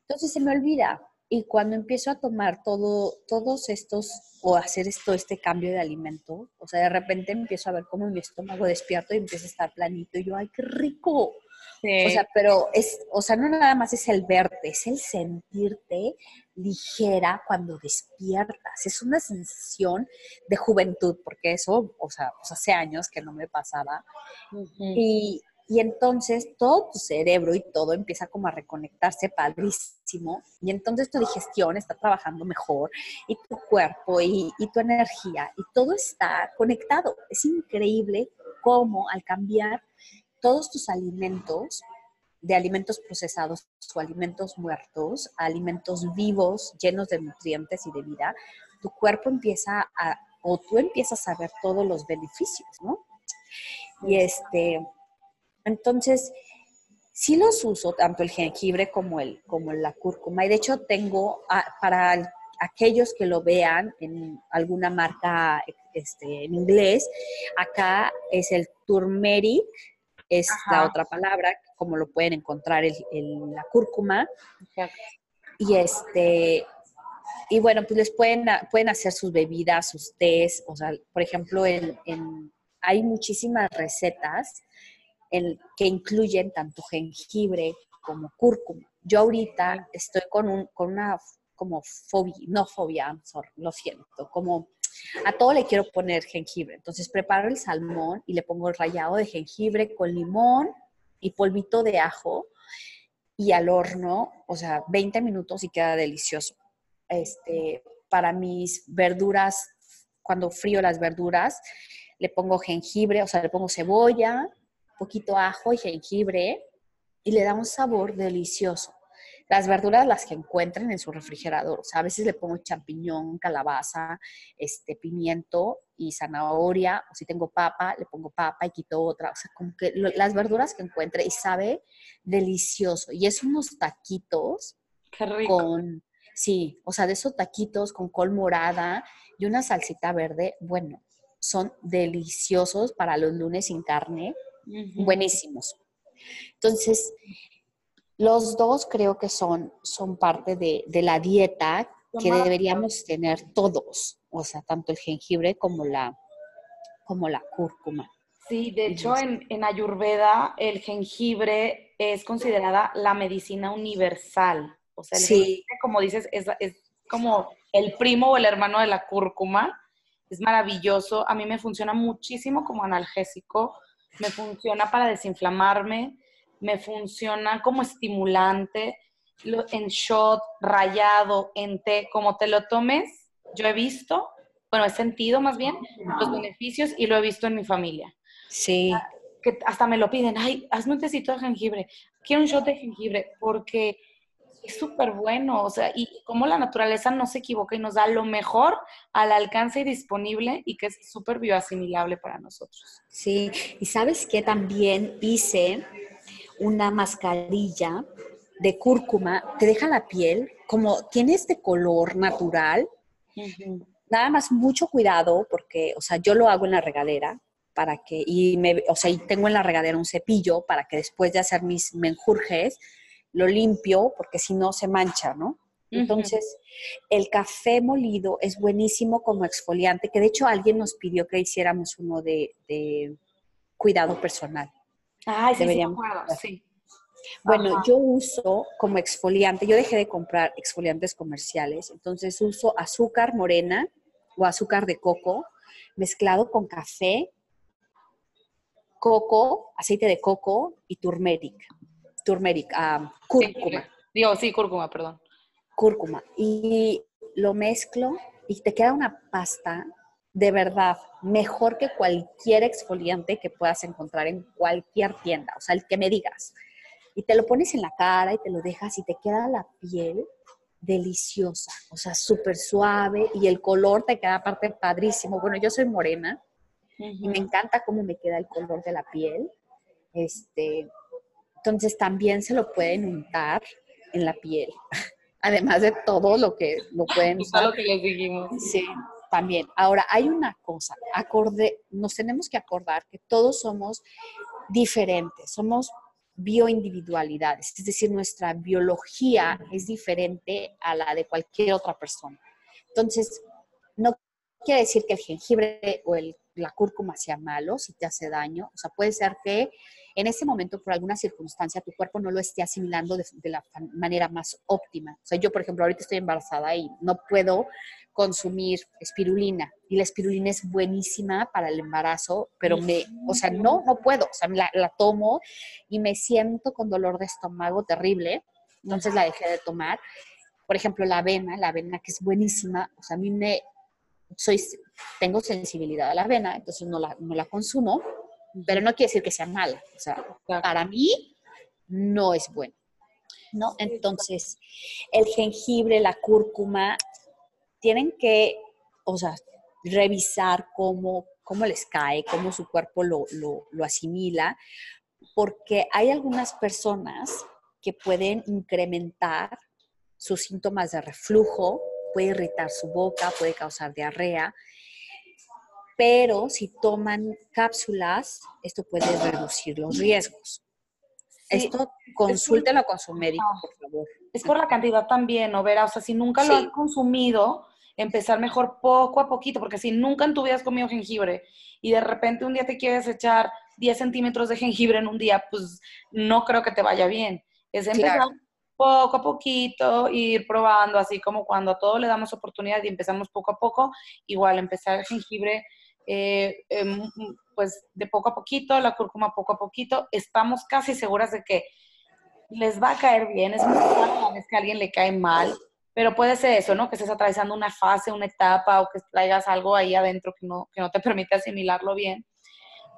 Entonces se me olvida. Y cuando empiezo a tomar todo, todos estos, o hacer esto, este cambio de alimento, O sea, de repente empiezo a ver cómo mi estómago despierto y empieza a estar planito y yo, ay, qué rico. O sea, pero es, o sea, no nada más es el verte, es el sentirte ligera cuando despiertas. Es una sensación de juventud, porque eso, o sea, pues hace años que no me pasaba. y, y entonces todo tu cerebro y todo empieza como a reconectarse padrísimo. Y entonces tu digestión está trabajando mejor y tu cuerpo y, y tu energía y todo está conectado. Es increíble cómo al cambiar todos tus alimentos, de alimentos procesados o alimentos muertos, a alimentos vivos, llenos de nutrientes y de vida, tu cuerpo empieza a, o tú empiezas a ver todos los beneficios, ¿no? Y este, entonces, sí los uso, tanto el jengibre como, el, como la cúrcuma. Y de hecho tengo, para aquellos que lo vean en alguna marca este, en inglés, acá es el turmeric, es la otra palabra, como lo pueden encontrar en la cúrcuma. Y este, y bueno, pues les pueden, pueden hacer sus bebidas, sus tés, o sea, por ejemplo, en, hay muchísimas recetas que incluyen tanto jengibre como cúrcuma. Yo ahorita estoy con, un, con una como fobia, no fobia, lo siento, como a todo le quiero poner jengibre. Entonces preparo el salmón y le pongo el rallado de jengibre con limón y polvito de ajo y al horno, o sea, 20 minutos y queda delicioso. Este, para mis verduras, cuando frío las verduras, le pongo jengibre, o sea, le pongo cebolla, poquito ajo y jengibre y le da un sabor delicioso las verduras las que encuentren en su refrigerador. O sea, a veces le pongo champiñón, calabaza, este, pimiento y zanahoria. O si tengo papa, le pongo papa y quito otra. O sea, como que las verduras que encuentre y sabe delicioso. Y es unos taquitos con, sí, o sea, de esos taquitos con col morada y una salsita verde. Bueno, son deliciosos para los lunes sin carne. Buenísimos. Entonces, los dos creo que son, son parte de, la dieta que deberíamos tener todos, o sea, tanto el jengibre como la, como la cúrcuma. Sí, de hecho en, Ayurveda el jengibre es considerada la medicina universal. O sea, el jengibre, como dices, es, es como el primo o el hermano de la cúrcuma. Es maravilloso. A mí me funciona muchísimo como analgésico. Me funciona para desinflamarme me funciona como estimulante, en shot, rayado, en té, como te lo tomes, yo he visto, bueno, he sentido más bien los beneficios y lo he visto en mi familia. Sí. Que hasta me lo piden, ay, hazme un tecito de jengibre, quiero un shot de jengibre, porque es súper bueno, o sea, y como la naturaleza no se equivoca y nos da lo mejor al alcance y disponible y que es súper bioasimilable para nosotros. Sí, y sabes que también hice una mascarilla de cúrcuma, te deja la piel como tiene este color natural. Nada más mucho cuidado porque, o sea, yo lo hago en la regadera para que, y me, o sea, y tengo en la regadera un cepillo para que después de hacer mis menjurjes, lo limpio porque si no se mancha, ¿no? Entonces, el café molido es buenísimo como exfoliante, que de hecho alguien nos pidió que hiciéramos uno de, de cuidado personal. Ah, sí, Deberíamos sí. Bueno, yo uso como exfoliante, yo dejé de comprar exfoliantes comerciales, entonces uso azúcar morena o azúcar de coco mezclado con café, coco, aceite de coco y turmeric. Turmeric, ah, cúrcuma. Sí, digo, sí, cúrcuma, perdón. Cúrcuma. Y lo mezclo y te queda una pasta de verdad mejor que cualquier exfoliante que puedas encontrar en cualquier tienda, o sea, el que me digas. Y te lo pones en la cara y te lo dejas y te queda la piel deliciosa, o sea, súper suave y el color te queda aparte padrísimo. Bueno, yo soy morena y me encanta cómo me queda el color de la piel. Este, entonces también se lo pueden untar en la piel, además de todo lo que lo pueden usar. lo que les dijimos. Sí, también. Ahora, hay una cosa, acorde, nos tenemos que acordar que todos somos diferentes, somos bioindividualidades, es decir, nuestra biología es diferente a la de cualquier otra persona. Entonces, no quiere decir que el jengibre o el la cúrcuma sea malo, si te hace daño. O sea, puede ser que en ese momento, por alguna circunstancia, tu cuerpo no lo esté asimilando de, la manera más óptima. O sea, yo, por ejemplo, ahorita estoy embarazada y no puedo consumir espirulina. Y la espirulina es buenísima para el embarazo, pero me, o sea, no, no puedo. O sea, la, la tomo y me siento con dolor de estómago terrible. Entonces la dejé de tomar. Por ejemplo, la avena, la avena que es buenísima, o sea, a mí me, soy, tengo sensibilidad a la avena, entonces no la, no la consumo, pero no quiere decir que sea mala. O sea, para mí no es bueno. ¿no? Entonces, el jengibre, la cúrcuma, tienen que, o sea, revisar cómo, cómo les cae, cómo su cuerpo lo, lo, lo asimila, porque hay algunas personas que pueden incrementar sus síntomas de reflujo, puede irritar su boca, puede causar diarrea, pero si toman cápsulas, esto puede reducir los riesgos. esto consúltelo con su médico, por favor. Es por la cantidad también, ¿no, Vera? O sea, si nunca lo han consumido, empezar mejor poco a poquito, porque si nunca en tu vida has comido jengibre y de repente un día te quieres echar 10 centímetros de jengibre en un día, pues no creo que te vaya bien. Es empezar poco a poquito, ir probando, así como cuando a todo le damos oportunidad y empezamos poco a poco, igual empezar el jengibre, eh, em, pues de poco a poquito, la cúrcuma poco a poquito, estamos casi seguras de que les va a caer bien, es muy raro que a alguien le cae mal, pero puede ser eso, ¿no? Que estés atravesando una fase, una etapa o que traigas algo ahí adentro que no, que no te permite asimilarlo bien.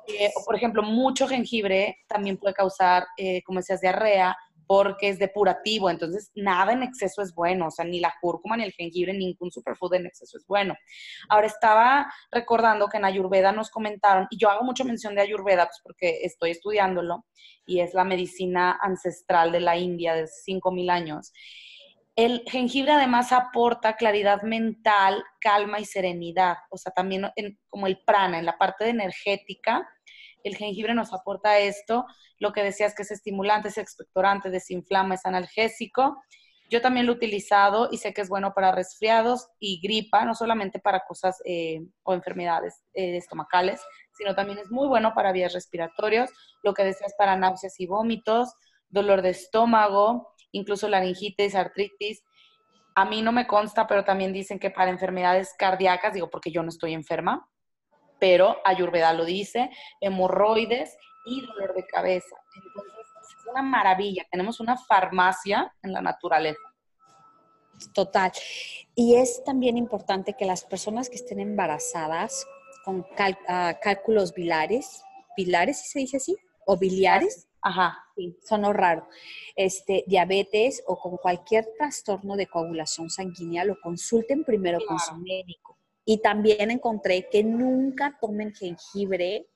Eh, o por ejemplo, mucho jengibre también puede causar, eh, como decías, diarrea, porque es depurativo, entonces nada en exceso es bueno, o sea, ni la cúrcuma, ni el jengibre, ningún superfood en exceso es bueno. Ahora estaba recordando que en Ayurveda nos comentaron, y yo hago mucha mención de Ayurveda, pues porque estoy estudiándolo, y es la medicina ancestral de la India de 5.000 años. El jengibre además aporta claridad mental, calma y serenidad, o sea, también como el prana, en la parte energética, el jengibre nos aporta esto, lo que decías que es estimulante, es expectorante, desinflama, es analgésico. Yo también lo he utilizado y sé que es bueno para resfriados y gripa, no solamente para cosas eh, o enfermedades eh, estomacales, sino también es muy bueno para vías respiratorias, lo que decías para náuseas y vómitos, dolor de estómago, incluso laringitis, artritis. A mí no me consta, pero también dicen que para enfermedades cardíacas, digo porque yo no estoy enferma, pero Ayurveda lo dice, hemorroides y dolor de cabeza. Entonces, es una maravilla. Tenemos una farmacia en la naturaleza. Total. Y es también importante que las personas que estén embarazadas con ah, cálculos bilares, bilares, si se dice así, o biliares, Ajá. Sí, sonó raro. Este, diabetes o con cualquier trastorno de coagulación sanguínea, lo consulten primero con su médico. Y también encontré que nunca tomen jengibre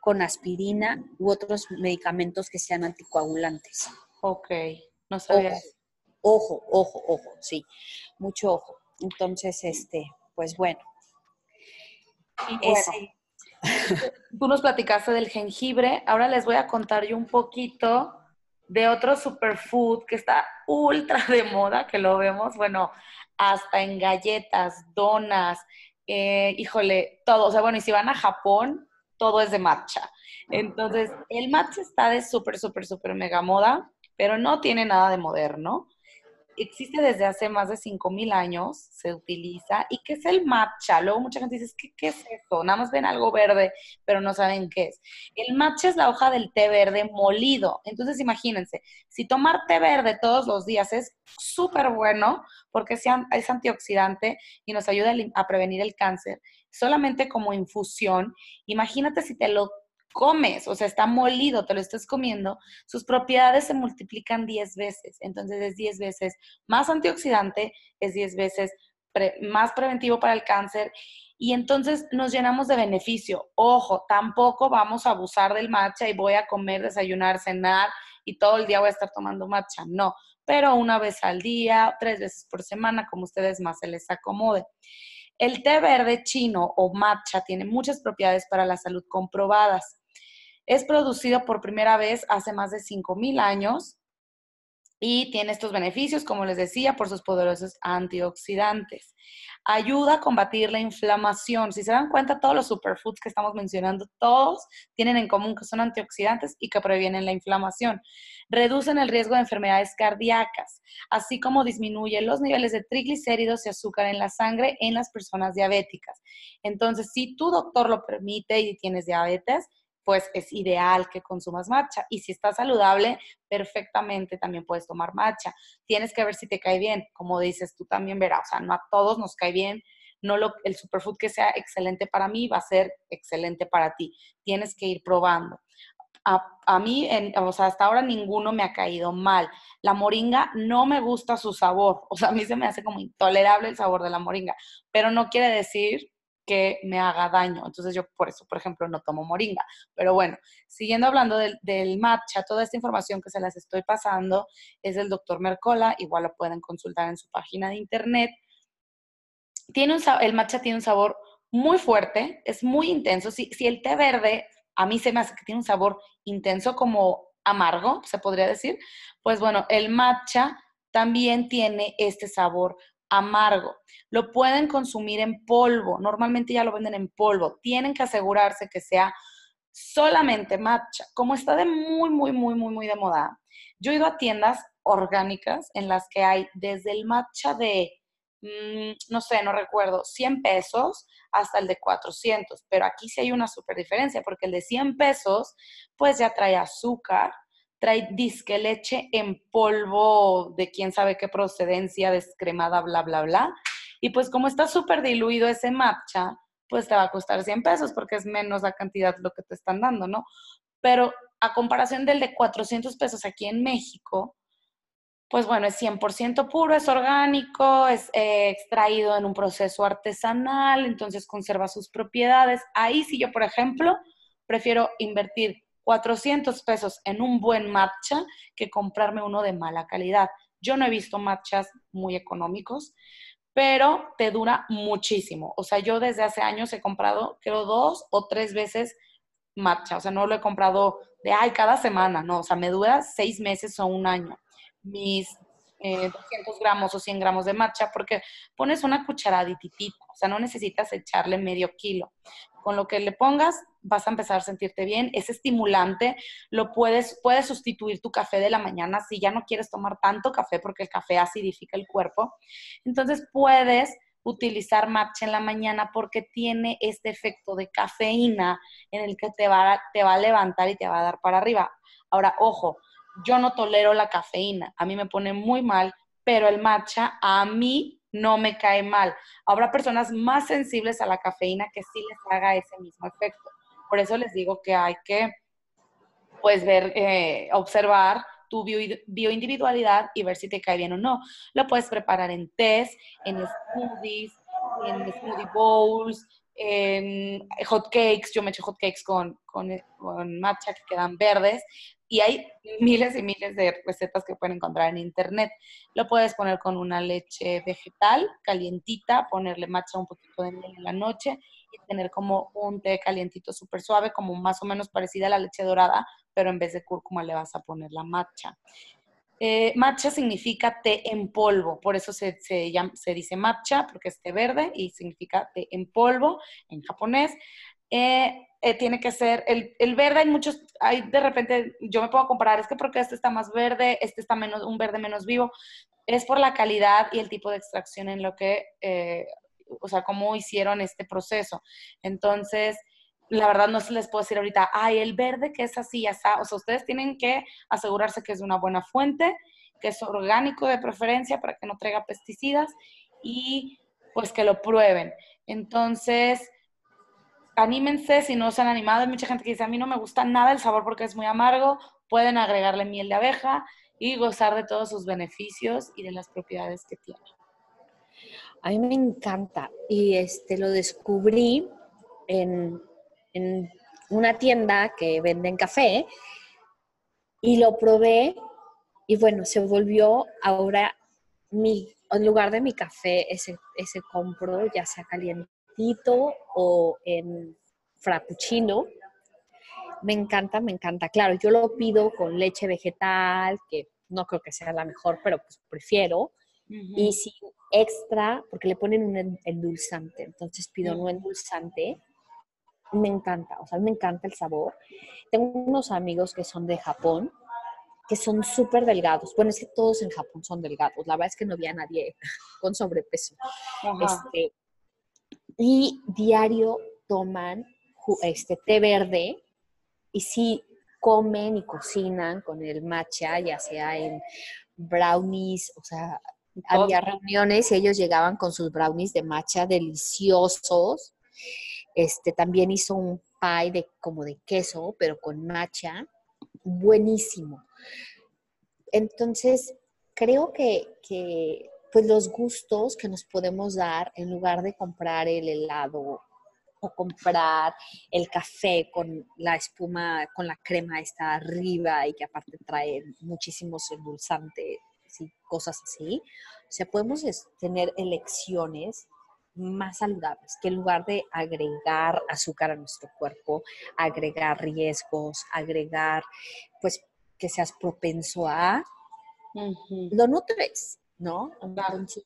con aspirina u otros medicamentos que sean anticoagulantes. Ok, no sabía. Ojo, ojo, ojo, sí, mucho ojo. Entonces, este, pues bueno. Tú nos platicaste del jengibre, ahora les voy a contar yo un poquito de otro superfood que está ultra de moda, que lo vemos, bueno, hasta en galletas, donas, eh, híjole, todo, o sea, bueno, y si van a Japón, todo es de matcha. Entonces, el matcha está de súper, súper, súper mega moda, pero no tiene nada de moderno existe desde hace más de 5.000 años, se utiliza. ¿Y qué es el matcha? Luego mucha gente dice, ¿qué, ¿qué, es eso? Nada más ven algo verde, pero no saben qué es. El matcha es la hoja del té verde molido. Entonces imagínense, si tomar té verde todos los días es súper bueno porque es antioxidante y nos ayuda a prevenir el cáncer, solamente como infusión, imagínate si te lo comes, o sea, está molido, te lo estás comiendo, sus propiedades se multiplican 10 veces. Entonces es 10 veces más antioxidante, es 10 veces más preventivo para el cáncer y entonces nos llenamos de beneficio. Ojo, tampoco vamos a abusar del matcha y voy a comer, desayunar, cenar y todo el día voy a estar tomando matcha. No, pero una vez al día, tres veces por semana, como ustedes más se les acomode. El té verde chino o matcha tiene muchas propiedades para la salud comprobadas. Es producido por primera vez hace más de 5.000 años. y tiene estos beneficios, como les decía, por sus poderosos antioxidantes. Ayuda a combatir la inflamación. Si se dan cuenta, todos los superfoods que estamos mencionando, todos tienen en común que son antioxidantes y que previenen la inflamación. Reducen el riesgo de enfermedades cardíacas, así como disminuye los niveles de triglicéridos y azúcar en la sangre en las personas diabéticas. Entonces, si tu doctor lo permite y tienes diabetes, pues es ideal que consumas matcha. Y si estás saludable, perfectamente también puedes tomar matcha. Tienes que ver si te cae bien, como dices, tú también verás, o sea, no a todos nos cae bien, no lo, el superfood que sea excelente para mí va a ser excelente para ti. Tienes que ir probando. A, mí, o sea, hasta ahora ninguno me ha caído mal. La moringa no me gusta su sabor, o sea, a mí se me hace como intolerable el sabor de la moringa, pero no quiere decir que me haga daño. Entonces yo por eso, por ejemplo, no tomo moringa. Pero bueno, siguiendo hablando del, matcha, toda esta información que se las estoy pasando es del doctor Mercola, igual lo pueden consultar en su página de internet. Tiene un, el matcha tiene un sabor muy fuerte, es muy intenso. Si, si el té verde a mí se me hace que tiene un sabor intenso como amargo, se podría decir, pues bueno, el matcha también tiene este sabor amargo. Lo pueden consumir en polvo, normalmente ya lo venden en polvo. Tienen que asegurarse que sea solamente matcha. Como está de muy, muy, muy, muy, muy de moda, yo he ido a tiendas orgánicas en las que hay desde el matcha de, mm, no sé, no recuerdo, 100 pesos hasta el de 400, pero aquí sí hay una súper diferencia porque el de 100 pesos pues ya trae azúcar, trae disque leche en polvo de quién sabe qué procedencia, descremada, bla, bla, bla. Y pues como está súper diluido ese matcha, pues te va a costar 100 pesos porque es menos la cantidad lo que te están dando, ¿no? Pero a comparación del de 400 pesos aquí en México, pues bueno, es 100% puro, es orgánico, es eh, extraído en un proceso artesanal, entonces conserva sus propiedades. Ahí sí yo, por ejemplo, prefiero invertir 400 pesos en un buen matcha que comprarme uno de mala calidad. Yo no he visto matchas muy económicos, pero te dura muchísimo. O sea, yo desde hace años he comprado, creo, dos o tres veces matcha. O sea, no lo he comprado de, ay, cada semana, no. O sea, me dura seis meses o un año. Mis 200 eh, gramos o 100 gramos de matcha, porque pones una cucharaditita, o sea, no necesitas echarle medio kilo. Con lo que le pongas, vas a empezar a sentirte bien. Es estimulante, lo puedes, puedes sustituir tu café de la mañana si ya no quieres tomar tanto café porque el café acidifica el cuerpo. Entonces puedes utilizar matcha en la mañana porque tiene este efecto de cafeína en el que te va, te va a levantar y te va a dar para arriba. Ahora, ojo, yo no tolero la cafeína, a mí me pone muy mal, pero el matcha a mí no me cae mal. Habrá personas más sensibles a la cafeína que sí les haga ese mismo efecto. Por eso les digo que hay que, pues, ver, eh, observar tu bioindividualidad y ver si te cae bien o no. Lo puedes preparar en tés, en smoothies, en smoothie bowls, en hot cakes. Yo me echo hot cakes con, con, con matcha que quedan verdes y hay miles y miles de recetas que pueden encontrar en internet. Lo puedes poner con una leche vegetal calientita, ponerle matcha un poquito de miel en la noche y tener como un té calientito súper suave, como más o menos parecida a la leche dorada, pero en vez de cúrcuma le vas a poner la matcha. Eh, matcha significa té en polvo, por eso se, se, dice matcha, porque es té verde y significa té en polvo en japonés. Eh, eh, tiene que ser, el, el, verde hay muchos, hay de repente, yo me puedo comparar, es que porque este está más verde, este está menos, un verde menos vivo, es por la calidad y el tipo de extracción en lo que, eh, o sea, cómo hicieron este proceso. Entonces, la verdad no se les puedo decir ahorita, ay, el verde que es así, ya está. O sea, ustedes tienen que asegurarse que es de una buena fuente, que es orgánico de preferencia para que no traiga pesticidas y pues que lo prueben. Entonces, anímense si no se han animado. Hay mucha gente que dice, a mí no me gusta nada el sabor porque es muy amargo. Pueden agregarle miel de abeja y gozar de todos sus beneficios y de las propiedades que tiene. A mí me encanta y este lo descubrí en, en una tienda que venden café y lo probé y bueno, se volvió ahora mi, en lugar de mi café, ese, ese compro ya sea caliente o en frappuccino. Me encanta, me encanta. Claro, yo lo pido con leche vegetal, que no creo que sea la mejor, pero pues prefiero. Y sin extra, porque le ponen un endulzante, entonces pido un endulzante. Me encanta, o sea, me encanta el sabor. Tengo unos amigos que son de Japón, que son súper delgados. Bueno, es que todos en Japón son delgados. La verdad es que no había nadie con sobrepeso. Este, y diario toman este té verde y sí comen y cocinan con el matcha, ya sea en brownies, o sea, había reuniones y ellos llegaban con sus brownies de matcha deliciosos. Este también hizo un pie de como de queso, pero con matcha, buenísimo. Entonces, creo que, que pues los gustos que nos podemos dar en lugar de comprar el helado o comprar el café con la espuma, con la crema está arriba y que aparte trae muchísimos endulzantes y cosas así. O sea, podemos tener elecciones más saludables, que en lugar de agregar azúcar a nuestro cuerpo, agregar riesgos, agregar, pues, que seas propenso a, lo nutres, ¿no? Entonces,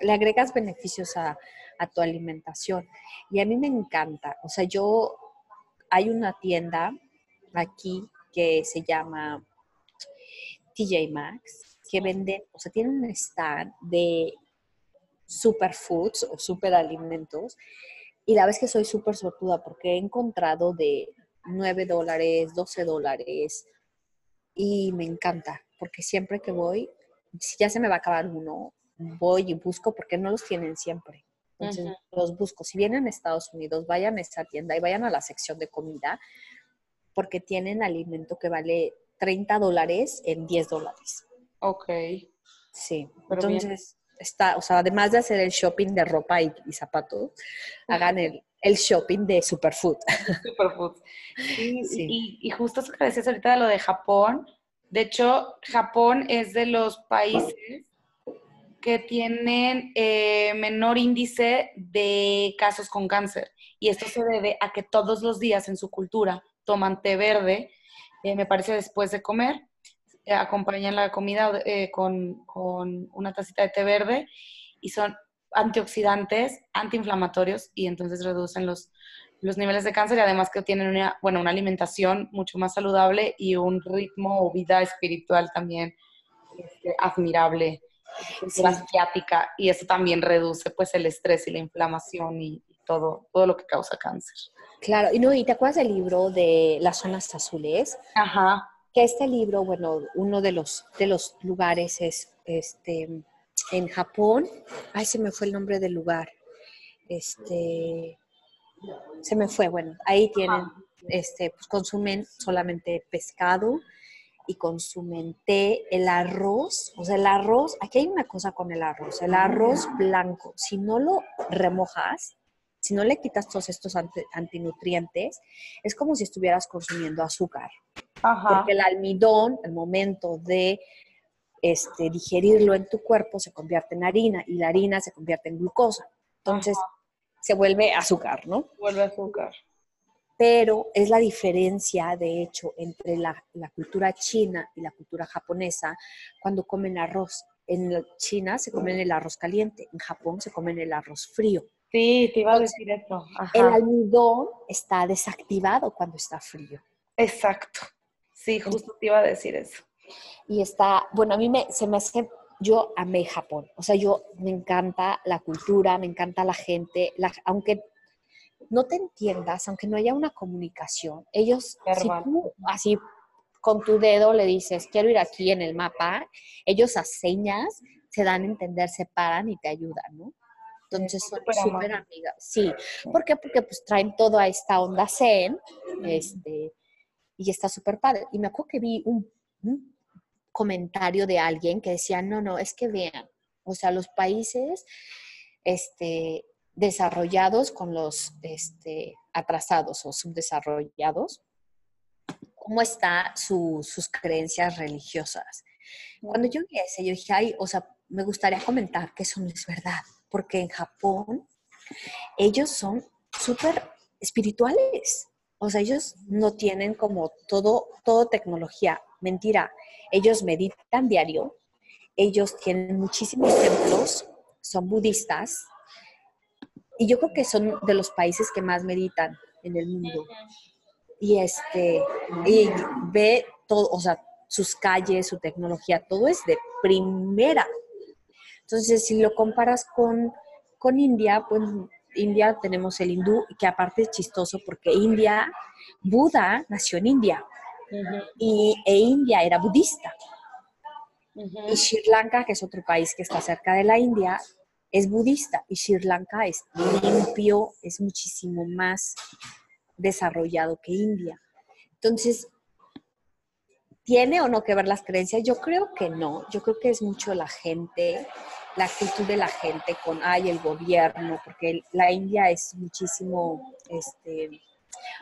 le agregas beneficios a, a tu alimentación. Y a mí me encanta, o sea, yo, hay una tienda aquí que se llama TJ Maxx, que vende, o sea, tiene un stand de superfoods o superalimentos. Y la vez que soy súper sortuda porque he encontrado de 9 dólares, 12 dólares. Y me encanta, porque siempre que voy, si ya se me va a acabar uno, voy y busco porque no los tienen siempre. Entonces los busco. Si vienen a Estados Unidos, vayan a esta tienda y vayan a la sección de comida porque tienen alimento que vale 30 dólares en 10 dólares. Ok. Sí. Entonces, está, o sea, además de hacer el shopping de ropa y, zapatos, hagan el, el, shopping de superfood. Superfood. Sí, Y, justo eso que decías ahorita de lo de Japón. De hecho, Japón es de los países que tienen eh, menor índice de casos con cáncer. Y esto se debe a que todos los días en su cultura toman té verde, eh, me parece después de comer, acompañan la comida con, con, una tacita de té verde y son antioxidantes, antiinflamatorios y entonces reducen los, los niveles de cáncer y además que tienen una, bueno, una alimentación mucho más saludable y un ritmo o vida espiritual también este, admirable asiática y eso también reduce pues el estrés y la inflamación y, todo, todo lo que causa cáncer. Claro, y no, y te acuerdas del libro de las zonas azules? Ajá. Que este libro, bueno, uno de los, de los lugares es este en Japón. Ay, se me fue el nombre del lugar. Este se me fue, bueno, ahí tienen, este, pues consumen solamente pescado, y consumen té, el arroz, o sea, el arroz, aquí hay una cosa con el arroz, el arroz blanco, si no lo remojas, si no le quitas todos estos antinutrientes, es como si estuvieras consumiendo azúcar. Porque el almidón, el momento de este, digerirlo en tu cuerpo, se convierte en harina y la harina se convierte en glucosa. Entonces, se vuelve azúcar, ¿no? Vuelve azúcar pero es la diferencia, de hecho, entre la, cultura china y la cultura japonesa cuando comen arroz. En China se comen el arroz caliente, en Japón se comen el arroz frío. Sí, te iba a decir eso. El almidón está desactivado cuando está frío. Exacto. Sí, justo te iba a decir eso. Y está, bueno, a mí me, se me hace, yo amé Japón. O sea, yo me encanta la cultura, me encanta la gente, la, aunque no te entiendas, aunque no haya una comunicación, ellos, si tú así con tu dedo le dices, quiero ir aquí en el mapa, ellos a señas se dan a entender, se paran y te ayudan, ¿no? Entonces son súper amigas. Sí, ¿por qué? Porque pues traen toda esta onda zen, este, y está súper padre. Y me acuerdo que vi un, comentario de alguien que decía, no, no, es que vean, o sea, los países, este, desarrollados con los este, atrasados o subdesarrollados, cómo están sus creencias religiosas. Cuando yo vi ese, yo dije, ay, o sea, me gustaría comentar que eso no es verdad, porque en Japón ellos son súper espirituales. O sea, ellos no tienen como todo, todo tecnología. Mentira, ellos meditan diario, ellos tienen muchísimos templos, son budistas, y yo creo que son de los países que más meditan en el mundo. Y este, y ve todo, o sea, sus calles, su tecnología, todo es de primera. Entonces, si lo comparas con, con India, pues India tenemos el hindú, que aparte es chistoso porque India, Buda nació en India y, e India era budista. Y Sri Lanka, que es otro país que está cerca de la India, es budista y Sri Lanka es limpio, es muchísimo más desarrollado que India. Entonces, ¿tiene o no que ver las creencias? Yo creo que no, yo creo que es mucho la gente, la actitud de la gente con, ay, el gobierno, porque la India es muchísimo, este,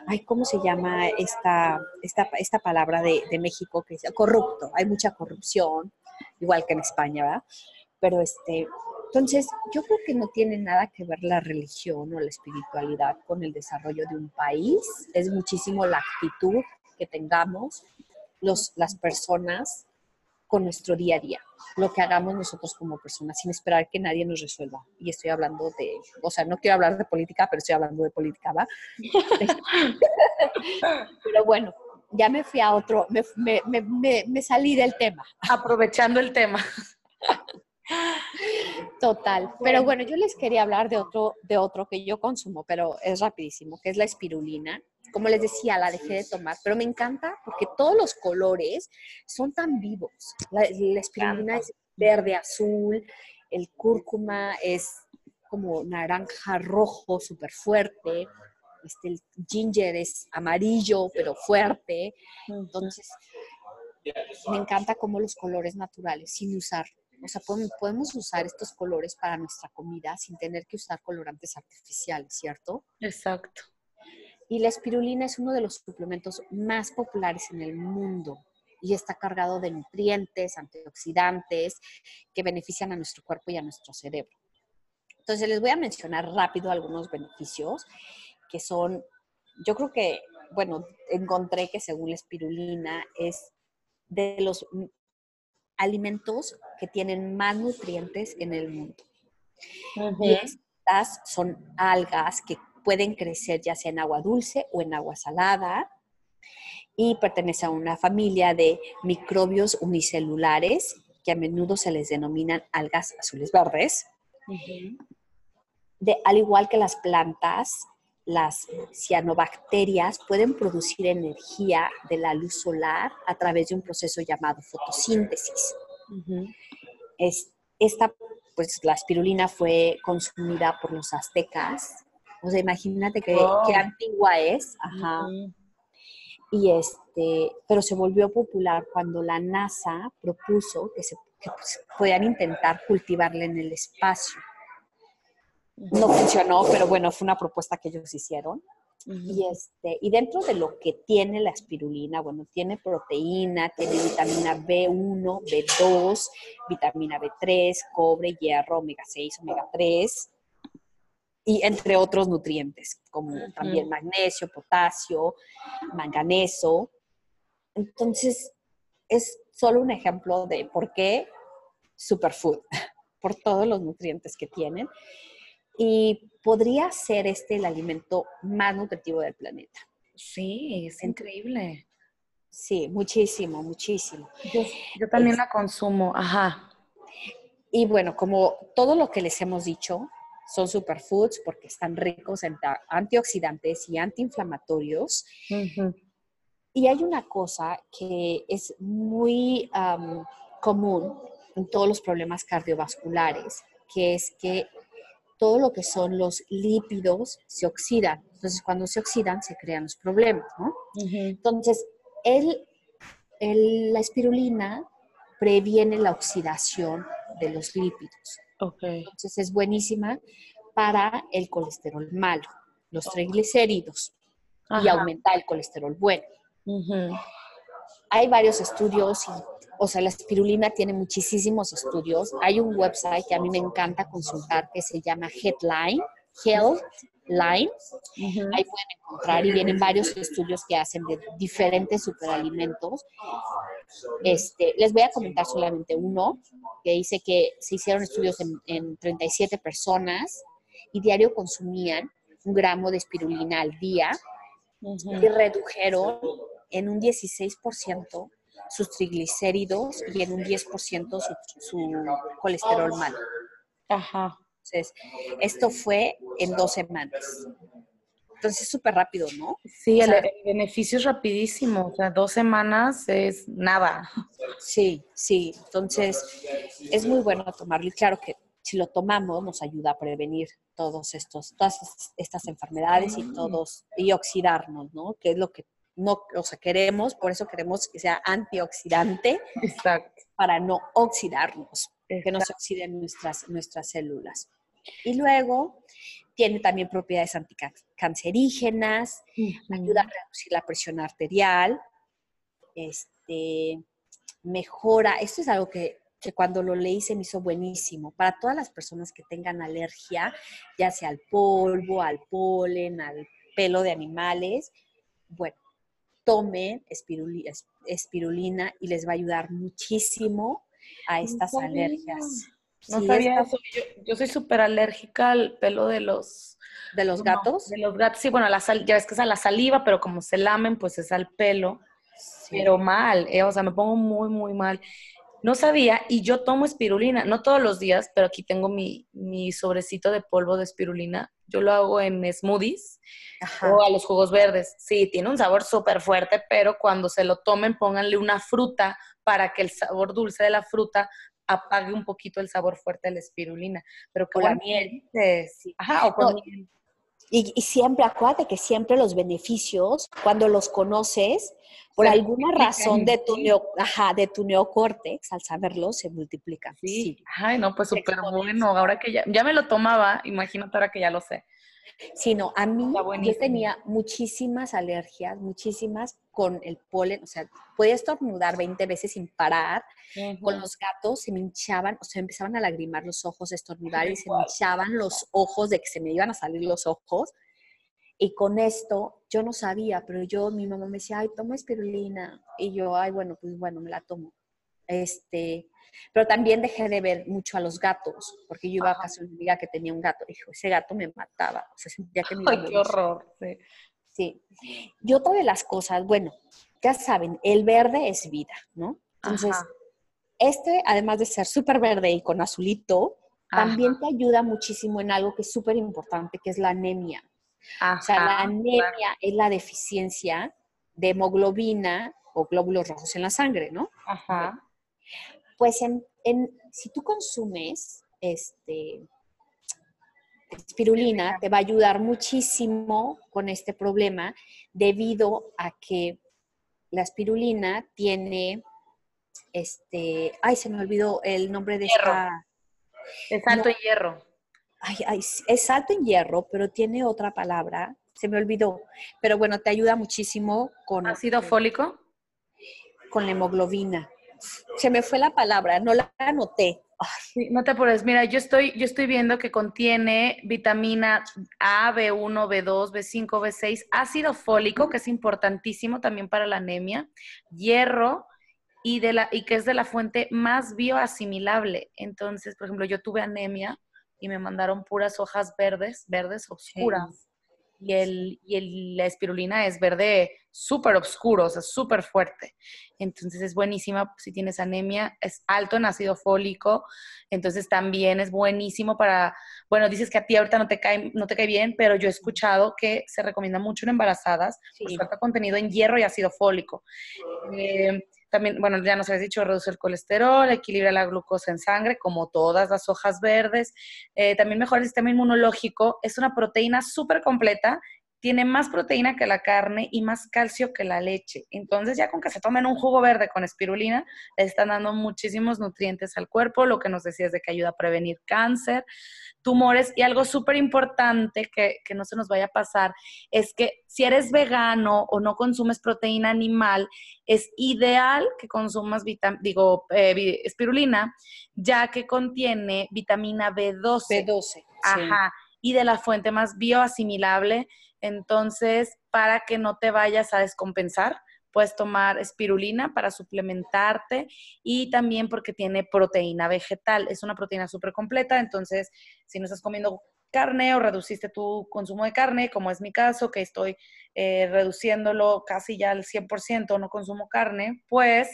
ay, ¿cómo se llama esta, esta, esta palabra de, México? Que es corrupto, hay mucha corrupción, igual que en España, ¿verdad? Pero este, entonces, yo creo que no tiene nada que ver la religión o la espiritualidad con el desarrollo de un país. Es muchísimo la actitud que tengamos los, las personas con nuestro día a día, lo que hagamos nosotros como personas, sin esperar que nadie nos resuelva. Y estoy hablando de, o sea, no quiero hablar de política, pero estoy hablando de política, ¿va? pero bueno, ya me fui a otro, me, me, me salí del tema. Aprovechando el tema. Total. Pero bueno, yo les quería hablar de otro, de otro que yo consumo, pero es rapidísimo, que es la espirulina. Como les decía, la dejé de tomar, pero me encanta porque todos los colores son tan vivos. La, espirulina es verde, azul, el cúrcuma es como naranja rojo, súper fuerte. Este, el ginger es amarillo, pero fuerte. Entonces, me encanta como los colores naturales, sin usar o sea, podemos usar estos colores para nuestra comida sin tener que usar colorantes artificiales, ¿cierto? Exacto. Y la espirulina es uno de los suplementos más populares en el mundo y está cargado de nutrientes, antioxidantes que benefician a nuestro cuerpo y a nuestro cerebro. Entonces les voy a mencionar rápido algunos beneficios que son, yo creo que, bueno, encontré que según la espirulina es de los alimentos que tienen más nutrientes en el mundo. Y estas son algas que pueden crecer ya sea en agua dulce o en agua salada y pertenece a una familia de microbios unicelulares que a menudo se les denominan algas azules verdes. de, al igual que las plantas, las cianobacterias pueden producir energía de la luz solar a través de un proceso llamado fotosíntesis. es, esta, pues la espirulina fue consumida por los aztecas. O sea, imagínate qué, antigua es. Ajá. Y este, pero se volvió popular cuando la NASA propuso que se que pues, podían intentar cultivarla en el espacio. No funcionó, pero bueno, fue una propuesta que ellos hicieron. Y, este, y dentro de lo que tiene la espirulina, bueno, tiene proteína, tiene vitamina B1, B2, vitamina B3, cobre, hierro, omega 6, omega 3, y entre otros nutrientes, como también magnesio, potasio, manganeso. Entonces, es solo un ejemplo de por qué superfood, por todos los nutrientes que tienen y podría ser este el alimento más nutritivo del planeta. Sí, es increíble. Sí, muchísimo, muchísimo. Yo, también la consumo, ajá. Y bueno, como todo lo que les hemos dicho, son superfoods porque están ricos en antioxidantes y antiinflamatorios. Y hay una cosa que es muy común en todos los problemas cardiovasculares, que es que todo lo que son los lípidos se oxidan. Entonces, cuando se oxidan, se crean los problemas, ¿no? Entonces, la espirulina previene la oxidación de los lípidos. Entonces, es buenísima para el colesterol malo, los triglicéridos y aumenta el colesterol bueno. Hay varios estudios y o sea, la espirulina tiene muchísimos estudios. Hay un website que a mí me encanta consultar que se llama Headline, Health Line. Ahí pueden encontrar y vienen varios estudios que hacen de diferentes superalimentos. Este, les voy a comentar solamente uno, que dice que se hicieron estudios en, en 37 personas y diario consumían un gramo de espirulina al día y redujeron en un 16% sus triglicéridos y en un 10% su, su colesterol malo. Ajá. Entonces, esto fue en dos semanas. Entonces, es súper rápido, ¿no? Sí, el, el, beneficio es rapidísimo. O sea, dos semanas es nada. Sí, sí. Entonces, es muy bueno tomarlo. Y claro que si lo tomamos, nos ayuda a prevenir todos estos, todas estas enfermedades y todos, y oxidarnos, ¿no? Que es lo que no, o sea, queremos, por eso queremos que sea antioxidante Exacto. para no oxidarnos, que no se oxiden nuestras, nuestras células. Y luego tiene también propiedades anticancerígenas, ayuda a reducir la presión arterial, este, mejora, esto es algo que, que cuando lo leí se me hizo buenísimo, para todas las personas que tengan alergia, ya sea al polvo, al polen, al pelo de animales, bueno, tomen espirulina, espirulina y les va a ayudar muchísimo a estas alergias. No Sí, sabía eso. Yo, yo soy súper alérgica al pelo de los... ¿De los no, gatos? de los gatos, sí, bueno, la sal, ya ves que es a la saliva, pero como se lamen, pues es al pelo. Sí. Pero mal, eh, o sea, me pongo muy, muy mal. No sabía, y yo tomo espirulina, no todos los días, pero aquí tengo mi, mi sobrecito de polvo de espirulina. Yo lo hago en smoothies Ajá. o a los jugos verdes. Sí, tiene un sabor súper fuerte, pero cuando se lo tomen, pónganle una fruta para que el sabor dulce de la fruta apague un poquito el sabor fuerte de la espirulina. Pero O la miel. dices. Sí. Ajá, o con No, miel. Y, y siempre, acuérdate que siempre los beneficios, cuando los conoces, por Se alguna razón de tu, sí. neo- ajá, de tu neocórtex, al saberlo, se multiplican. Sí. Ay, no, pues súper bueno. Ahora que ya, ya me lo tomaba, imagínate ahora que ya lo sé. Sí, no, a mí yo tenía muchísimas alergias, muchísimas con el polen, o sea, podía estornudar 20 veces sin parar. Con los gatos se me hinchaban, o sea, empezaban a lagrimar los ojos, estornudar y se me hinchaban los ojos de que se me iban a salir los ojos. Y con esto yo no sabía, pero yo, mi mamá me decía, ay, toma espirulina. Y yo, ay, bueno, pues bueno, me la tomo. Este, pero también dejé de ver mucho a los gatos, porque yo iba Ajá. a casa de una amiga que tenía un gato. Dijo, ese gato me mataba. O sea, sentía que me iba Ay, qué horror. Sí. Sí. Y otra de las cosas, bueno, ya saben, el verde es vida, ¿no? Entonces, Ajá. este, además de ser súper verde y con azulito, también Ajá. te ayuda muchísimo en algo que es súper importante, que es la anemia. O sea, la Ajá, anemia es la deficiencia de hemoglobina o glóbulos rojos en la sangre, ¿no? Ajá. Pues en, en- si tú consumes este, espirulina, te va a ayudar muchísimo con este problema debido a que la espirulina tiene, este, ay, se me olvidó el nombre de Hierro. esta, Es alto en hierro. ay, ay, es alto en hierro, pero tiene otra palabra, se me olvidó, pero bueno, te ayuda muchísimo con, Ácido fólico. con la hemoglobina. Se me fue la palabra, no la anoté. Ay, no te apures. Mira, yo estoy, yo estoy viendo que contiene vitamina A, B1, B2, B5, B6, ácido fólico, que es importantísimo también para la anemia, hierro y, de la, y que es de la fuente más bioasimilable. Entonces, por ejemplo, yo tuve anemia y me mandaron puras hojas verdes, verdes oscuras. Y, el, y el- la espirulina es verde súper oscuro, o sea, súper fuerte. Entonces es buenísima si tienes anemia, es alto en ácido fólico, entonces también es buenísimo para, bueno, dices que a ti ahorita no te cae, no te cae bien, pero yo he escuchado que se recomienda mucho en embarazadas por Sí. alto contenido en hierro y ácido fólico. Eh, también, bueno, ya nos habías dicho, reduce el colesterol, equilibra la glucosa en sangre, como todas las hojas verdes. Eh, también mejora el sistema inmunológico. Es una proteína súper completa. Tiene más proteína que la carne y más calcio que la leche. Entonces, ya con que se tomen un jugo verde con espirulina, le están dando muchísimos nutrientes al cuerpo. Lo que nos decías de que ayuda a prevenir cáncer, tumores. Y algo súper importante que, que no se nos vaya a pasar es que si eres vegano o no consumes proteína animal, es ideal que consumas digo, eh, espirulina, ya que contiene vitamina B12. B12. sí. Ajá. y de la fuente más bioasimilable. Entonces, para que no te vayas a descompensar, puedes tomar espirulina para suplementarte y también porque tiene proteína vegetal. Es una proteína súper completa, entonces si no estás comiendo carne o reduciste tu consumo de carne, como es mi caso, que estoy eh, reduciéndolo casi ya al 100%, no consumo carne, pues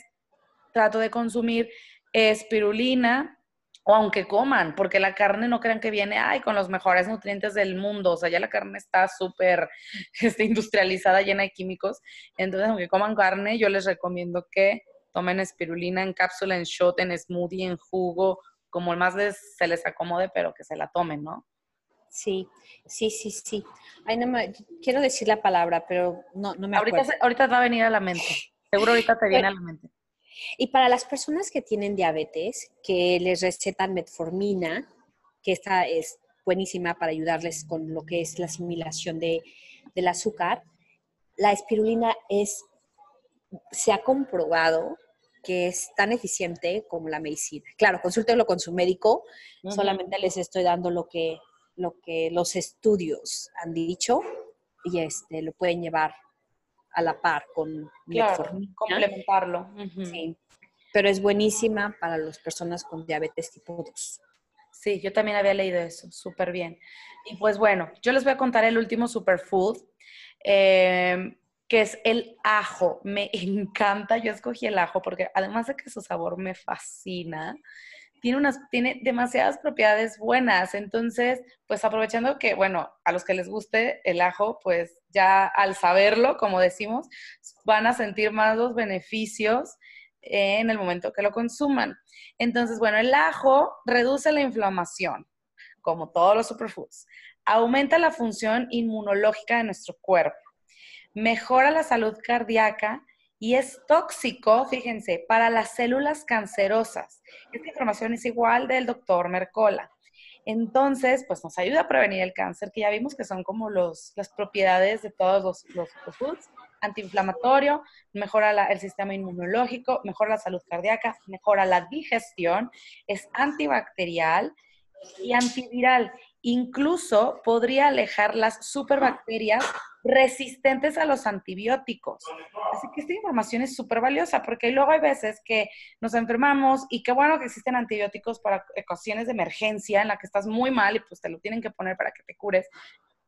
trato de consumir espirulina o aunque coman, porque la carne no crean que viene, ay, con los mejores nutrientes del mundo, o sea, ya la carne está súper este, industrializada, llena de químicos, entonces aunque coman carne, yo les recomiendo que tomen espirulina en cápsula, en shot, en smoothie, en jugo, como el más les, se les acomode, pero que se la tomen, ¿no? Sí, sí, sí, sí. Ay, no me, quiero decir la palabra, pero no, no me acuerdo. Ahorita va a venir a la mente. Seguro ahorita te viene a la mente. Y para las personas que tienen diabetes, que les recetan metformina, que esta es buenísima para ayudarles con lo que es la asimilación de, del azúcar, la espirulina es, se ha comprobado que es tan eficiente como la medicina. Claro, consúltenlo con su médico, solamente les estoy dando lo que, lo que los estudios han dicho y este, lo pueden llevar a la par con metformina. complementarlo. Sí, pero es buenísima para las personas con diabetes tipo 2. Sí, yo también había leído eso, súper bien. Y pues bueno, yo les voy a contar el último superfood, eh, que es el ajo. Me encanta, yo escogí el ajo porque además de que su sabor me fascina, tiene, unas, tiene demasiadas propiedades buenas. Entonces, pues aprovechando que, bueno, a los que les guste el ajo, pues ya al saberlo, como decimos, van a sentir más los beneficios en el momento que lo consuman. Entonces, bueno, el ajo reduce la inflamación, como todos los superfoods. Aumenta la función inmunológica de nuestro cuerpo. Mejora la salud cardíaca y es tóxico, fíjense, para las células cancerosas. Esta información es igual del doctor Mercola. Entonces, pues nos ayuda a prevenir el cáncer, que ya vimos que son como los, las propiedades de todos los, los foods. Antiinflamatorio, mejora el sistema inmunológico, mejora la salud cardíaca, mejora la digestión, es antibacterial y antiviral. Incluso podría alejar las superbacterias resistentes a los antibióticos. Así que esta información es súper valiosa porque luego hay veces que nos enfermamos y qué bueno que existen antibióticos para ocasiones de emergencia en la que estás muy mal y pues te lo tienen que poner para que te cures.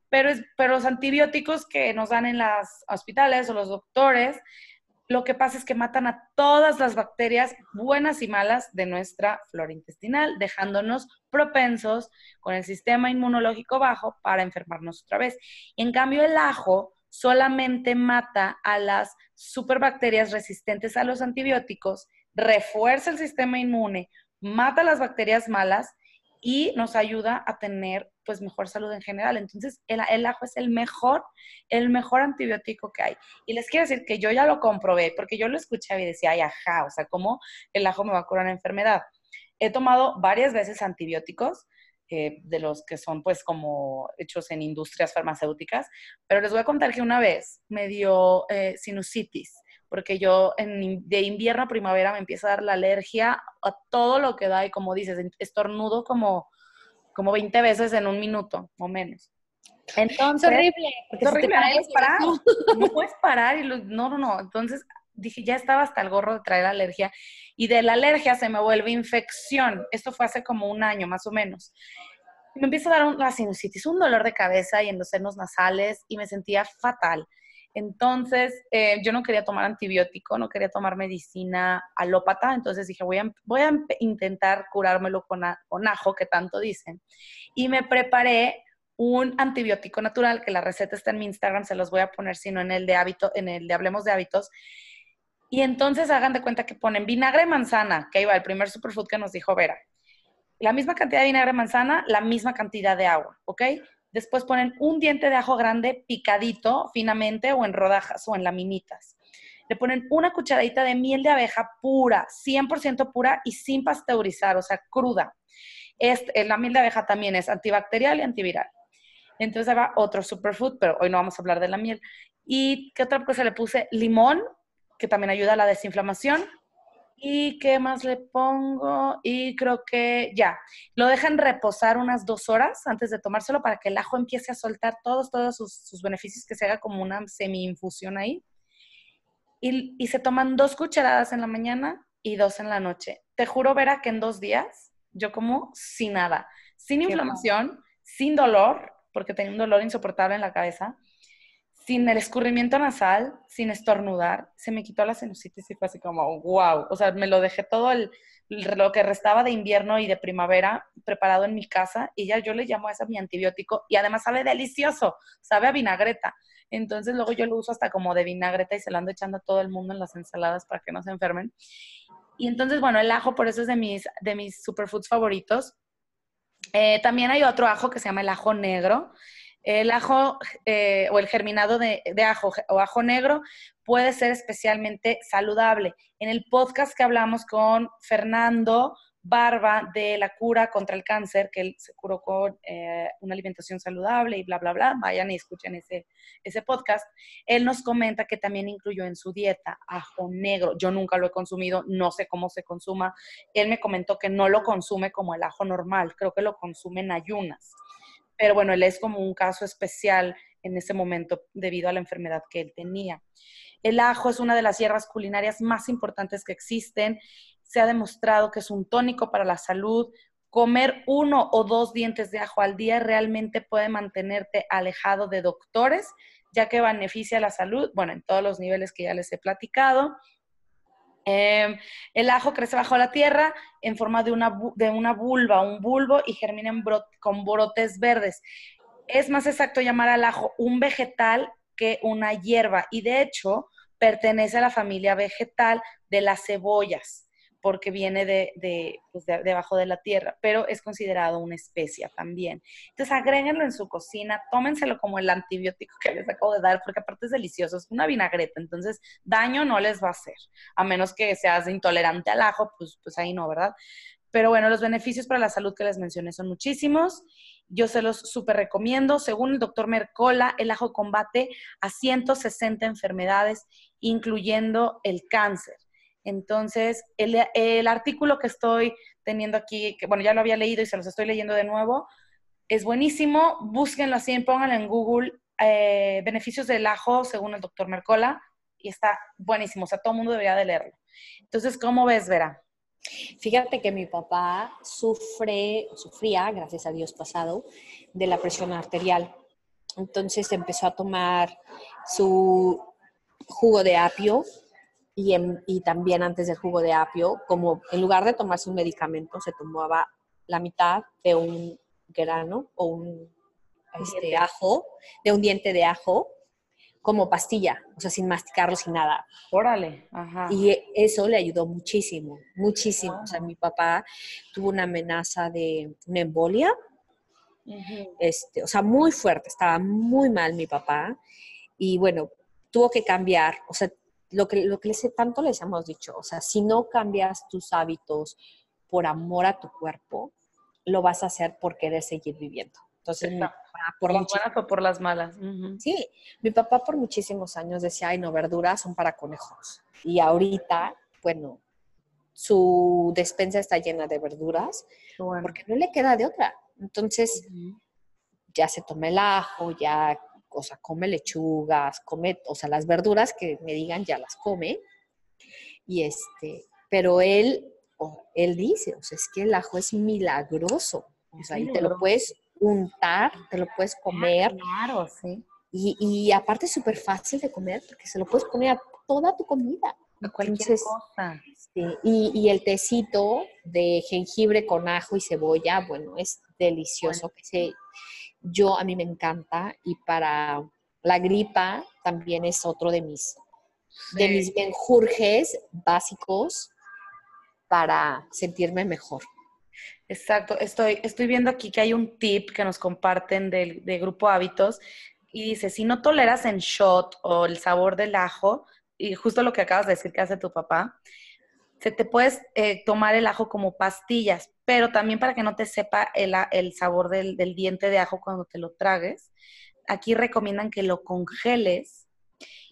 Pero, es, pero los antibióticos que nos dan en los hospitales o los doctores lo que pasa es que matan a todas las bacterias buenas y malas de nuestra flora intestinal, dejándonos propensos con el sistema inmunológico bajo para enfermarnos otra vez. En cambio, el ajo solamente mata a las superbacterias resistentes a los antibióticos, refuerza el sistema inmune, mata las bacterias malas y nos ayuda a tener pues mejor salud en general. Entonces, el, ajo es el mejor, el mejor antibiótico que hay. Y les quiero decir que yo ya lo comprobé, porque yo lo escuché y decía, ay, ajá, o sea, ¿cómo el ajo me va a curar una enfermedad? He tomado varias veces antibióticos, eh, de los que son pues como hechos en industrias farmacéuticas, pero les voy a contar que una vez me dio eh, sinusitis, porque yo en, de invierno a primavera me empieza a dar la alergia a todo lo que da y como dices, estornudo como como 20 veces en un minuto o menos. Entonces, es horrible. Es horrible, no puedes parar. No puedes parar y no, no, no. Entonces dije, ya estaba hasta el gorro de traer alergia y de la alergia se me vuelve infección. Esto fue hace como un año más o menos. Me empieza a dar una sinusitis, un dolor de cabeza y en los senos nasales y me sentía fatal. Entonces, eh, yo no quería tomar antibiótico, no quería tomar medicina alópata, entonces dije, voy a, voy a intentar curármelo con, ajo, que tanto dicen. Y me preparé un antibiótico natural, que la receta está en mi Instagram, se los voy a poner, sino en el de hábito, en el de Hablemos de Hábitos. Y entonces hagan de cuenta que ponen vinagre manzana, que iba el primer superfood que nos dijo Vera. La misma cantidad de vinagre manzana, la misma cantidad de agua, ¿ok? Después ponen un diente de ajo grande picadito finamente o en rodajas o en laminitas. Le ponen una cucharadita de miel de abeja pura, 100% pura y sin pasteurizar, o sea, cruda. Este, la miel de abeja también es antibacterial y antiviral. Entonces va otro superfood, pero hoy no vamos a hablar de la miel. ¿Y qué otra cosa le puse? Limón, que también ayuda a la desinflamación. ¿Y qué más le pongo? Y creo que ya, lo dejan reposar unas dos horas antes de tomárselo para que el ajo empiece a soltar todos, todos sus, beneficios, que se haga como una semi-infusión ahí. Y, y, se toman dos cucharadas en la mañana y dos en la noche. Te juro, Vera, que en dos días yo como sin nada, sin inflamación, sin dolor, porque tenía un dolor insoportable en la cabeza, sin el escurrimiento nasal, sin estornudar, se me quitó la sinusitis y fue así como, wow, o sea, me lo dejé todo el, lo que restaba de invierno y de primavera preparado en mi casa y ya yo le llamo a ese mi antibiótico y además sabe delicioso, sabe a vinagreta. Entonces luego yo lo uso hasta como de vinagreta y se lo ando echando a todo el mundo en las ensaladas para que no se enfermen. Y entonces, bueno, el ajo por eso es de mis, de mis superfoods favoritos. Eh, también hay otro ajo que se llama el ajo negro. El ajo eh, o el germinado de, ajo o ajo negro puede ser especialmente saludable. En el podcast que hablamos con Fernando Barba de la cura contra el cáncer, que él se curó con eh, una alimentación saludable y bla, bla, bla, vayan y escuchen ese, ese podcast, él nos comenta que también incluyó en su dieta ajo negro. Yo nunca lo he consumido, no sé cómo se consuma. Él me comentó que no lo consume como el ajo normal, creo que lo consume en ayunas pero bueno, él es como un caso especial en ese momento debido a la enfermedad que él tenía. El ajo es una de las hierbas culinarias más importantes que existen. Se ha demostrado que es un tónico para la salud. Comer uno o dos dientes de ajo al día realmente puede mantenerte alejado de doctores, ya que beneficia la salud, bueno, en todos los niveles que ya les he platicado. Em, el ajo crece bajo la tierra en forma de una, de una vulva, un bulbo, y germina con brotes verdes. Es más exacto llamar al ajo un vegetal que una hierba, y de hecho pertenece a la familia vegetal de las cebollas porque viene de, pues de, debajo de la tierra, pero es considerado una especia también. Entonces, agréguenlo en su cocina, tómenselo como el antibiótico que les acabo de dar, porque aparte es delicioso, es una vinagreta, entonces daño no les va a hacer, a menos que seas intolerante al ajo, pues, pues ahí no, ¿verdad? Pero bueno, los beneficios para la salud que les mencioné son muchísimos. Yo se los súper recomiendo. Según el doctor Mercola, el ajo combate a 160 enfermedades, incluyendo el cáncer. Entonces, el, artículo que estoy teniendo aquí, que bueno, ya lo había leído y se los estoy leyendo de nuevo, es buenísimo. Búsquenlo así, pónganlo en Google, eh, beneficios del ajo, según el doctor Mercola, y está buenísimo. O sea, todo el mundo debería de leerlo. Entonces, ¿cómo ves, Vera? Fíjate que mi papá sufre, sufría, gracias a Dios pasado, de la presión arterial. Entonces empezó a tomar su jugo de apio y, también antes del jugo de apio, como en lugar de tomarse un medicamento, se tomaba la mitad de un grano o un este, ajo, de un diente de ajo, como pastilla, o sea, sin masticarlo, sin nada. Órale, ajá. Y eso le ayudó muchísimo, muchísimo. O sea, mi papá tuvo una amenaza de una embolia, este, o sea, muy fuerte, estaba muy mal mi papá. Y bueno, tuvo que cambiar, o sea, lo que, lo que tanto les hemos dicho, o sea, si no cambias tus hábitos por amor a tu cuerpo, lo vas a hacer por querer seguir viviendo. Entonces, por las buenas o por las malas. Sí, mi papá por muchísimos años decía, ay, no, verduras son para conejos. Y ahorita, bueno, su despensa está llena de verduras porque no le queda de otra. Entonces, ya se toma el ajo, ya o sea, come lechugas, come, o sea, las verduras que me digan ya las come. Y este, pero él, él dice, o sea, es que el ajo es milagroso. O sea, y te lo puedes untar, te lo puedes comer. claro, sí. Y, y aparte es súper fácil de comer porque se lo puedes poner a toda tu comida. A cualquier cosa. Sí, y, y, el tecito de jengibre con ajo y cebolla, bueno, es delicioso. Que se, yo a mí me encanta y para la gripa también es otro de mis, de mis menjurjes básicos para sentirme mejor. Exacto, estoy, estoy viendo aquí que hay un tip que nos comparten del, de Grupo Hábitos y dice, si no toleras en shot o el sabor del ajo, y justo lo que acabas de decir que hace tu papá, se te puedes eh, tomar el ajo como pastillas, pero también para que no te sepa el, sabor del, diente de ajo cuando te lo tragues, aquí recomiendan que lo congeles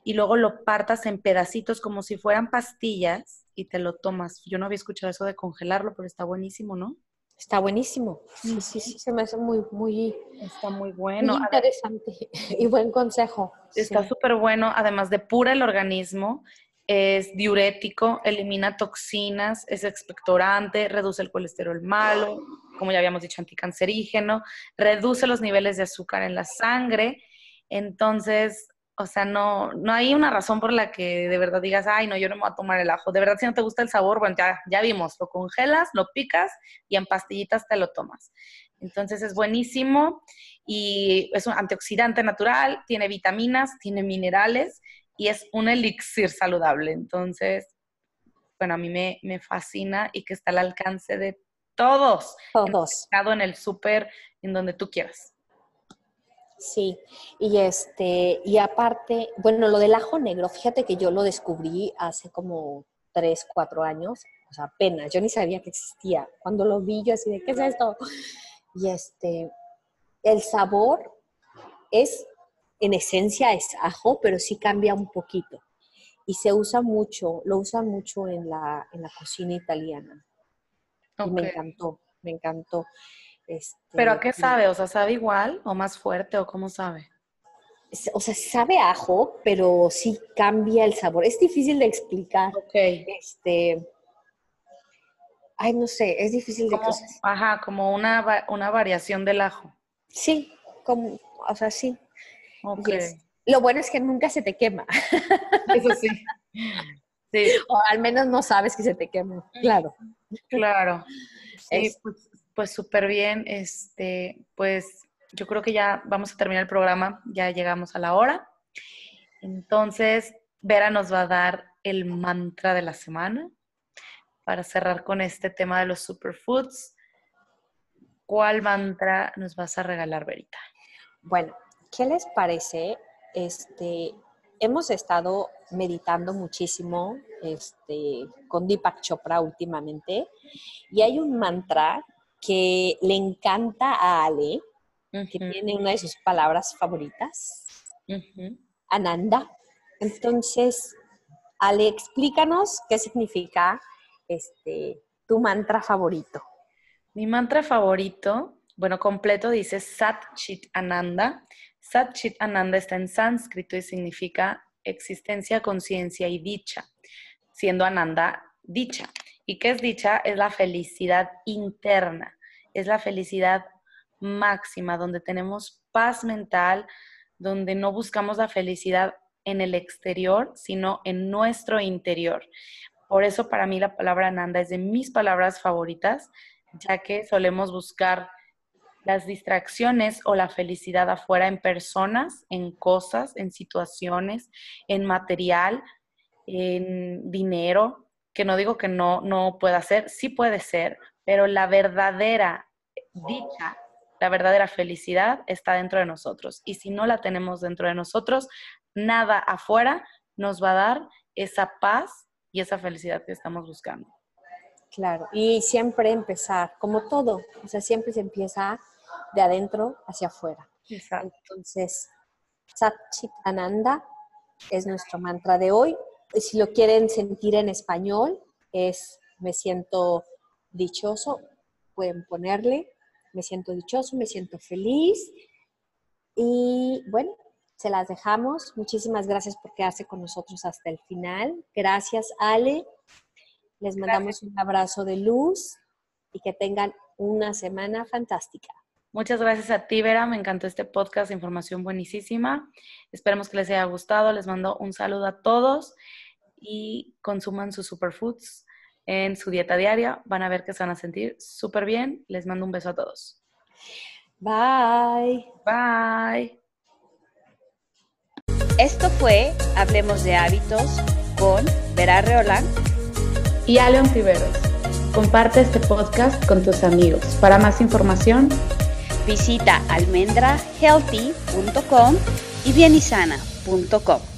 y luego lo partas en pedacitos como si fueran pastillas y te lo tomas. Yo no había escuchado eso de congelarlo, pero está buenísimo, ¿no? Está buenísimo. Sí, sí, sí, se me hace muy, muy, está muy bueno. Muy interesante y buen consejo. Está súper bueno, además de pura el organismo, es diurético, elimina toxinas, es expectorante, reduce el colesterol malo, como ya habíamos dicho, anticancerígeno, reduce los niveles de azúcar en la sangre. Entonces, o sea, no, no hay una razón por la que de verdad digas, ay, no, yo no me voy a tomar el ajo. De verdad, si no te gusta el sabor, bueno, ya, ya vimos, lo congelas, lo picas y en pastillitas te lo tomas. Entonces es buenísimo y es un antioxidante natural, tiene vitaminas, tiene minerales y es un elixir saludable. Entonces, bueno, a mí me, me fascina y que está al alcance de todos. Todos. En el, en el súper, en donde tú quieras. Sí, y este, y aparte, bueno, lo del ajo negro, fíjate que yo lo descubrí hace como tres, cuatro años, o sea, apenas, yo ni sabía que existía. Cuando lo vi, yo así de, ¿qué es esto? Y este, el sabor es, en esencia es ajo, pero sí cambia un poquito. Y se usa mucho, lo usa mucho en la, en la cocina italiana. Y me encantó, me encantó. Este, ¿Pero a qué sabe? O sea, ¿sabe igual o más fuerte o cómo sabe? O sea, sabe ajo, pero sí cambia el sabor. Es difícil de explicar. Ok. Este, ay, no sé, es difícil de... Como, ajá, como una, una variación del ajo. Sí, como, o sea, sí. Okay. lo bueno es que nunca se te quema. Eso sí. sí. O al menos no sabes que se te quema, claro. Claro. Sí, pues, pues súper bien. Este, pues yo creo que ya vamos a terminar el programa, ya llegamos a la hora. Entonces, Vera nos va a dar el mantra de la semana para cerrar con este tema de los superfoods. ¿Cuál mantra nos vas a regalar, Verita? Bueno, ¿qué les parece? Este, hemos estado meditando muchísimo este, con Deepak Chopra últimamente y hay un mantra que le encanta a Ale, que tiene una de sus palabras favoritas, Ananda. Entonces, Ale, explícanos qué significa este, tu mantra favorito. Mi mantra favorito, bueno, completo dice Sat Chit Ananda. Sat Chit Ananda está en sánscrito y significa existencia, conciencia y dicha, siendo Ananda dicha. ¿Y qué es dicha? Es la felicidad interna, es la felicidad máxima, donde tenemos paz mental, donde no buscamos la felicidad en el exterior, sino en nuestro interior. Por eso para mí la palabra Nanda es de mis palabras favoritas, ya que solemos buscar las distracciones o la felicidad afuera en personas, en cosas, en situaciones, en material, en dinero, que no digo que no, no pueda ser, sí puede ser, pero la verdadera dicha, la verdadera felicidad está dentro de nosotros. Y si no la tenemos dentro de nosotros, nada afuera nos va a dar esa paz y esa felicidad que estamos buscando. Claro, y siempre empezar, como todo, o sea, siempre se empieza de adentro hacia afuera. Exacto. Entonces, Satchit Ananda es nuestro mantra de hoy si lo quieren sentir en español, es me siento dichoso, pueden ponerle, me siento dichoso, me siento feliz. Y bueno, se las dejamos. Muchísimas gracias por quedarse con nosotros hasta el final. Gracias, Ale. Les mandamos un abrazo de luz y que tengan una semana fantástica. Muchas gracias a ti, Vera. Me encantó este podcast, información buenísima. Esperemos que les haya gustado. Les mando un saludo a todos y consuman sus superfoods en su dieta diaria. Van a ver que se van a sentir súper bien. Les mando un beso a todos. Bye. Bye. Esto fue Hablemos de Hábitos con Vera Reolán y Aleon Tiveros. Comparte este podcast con tus amigos. Para más información, visita almendrahealthy.com y bienisana.com.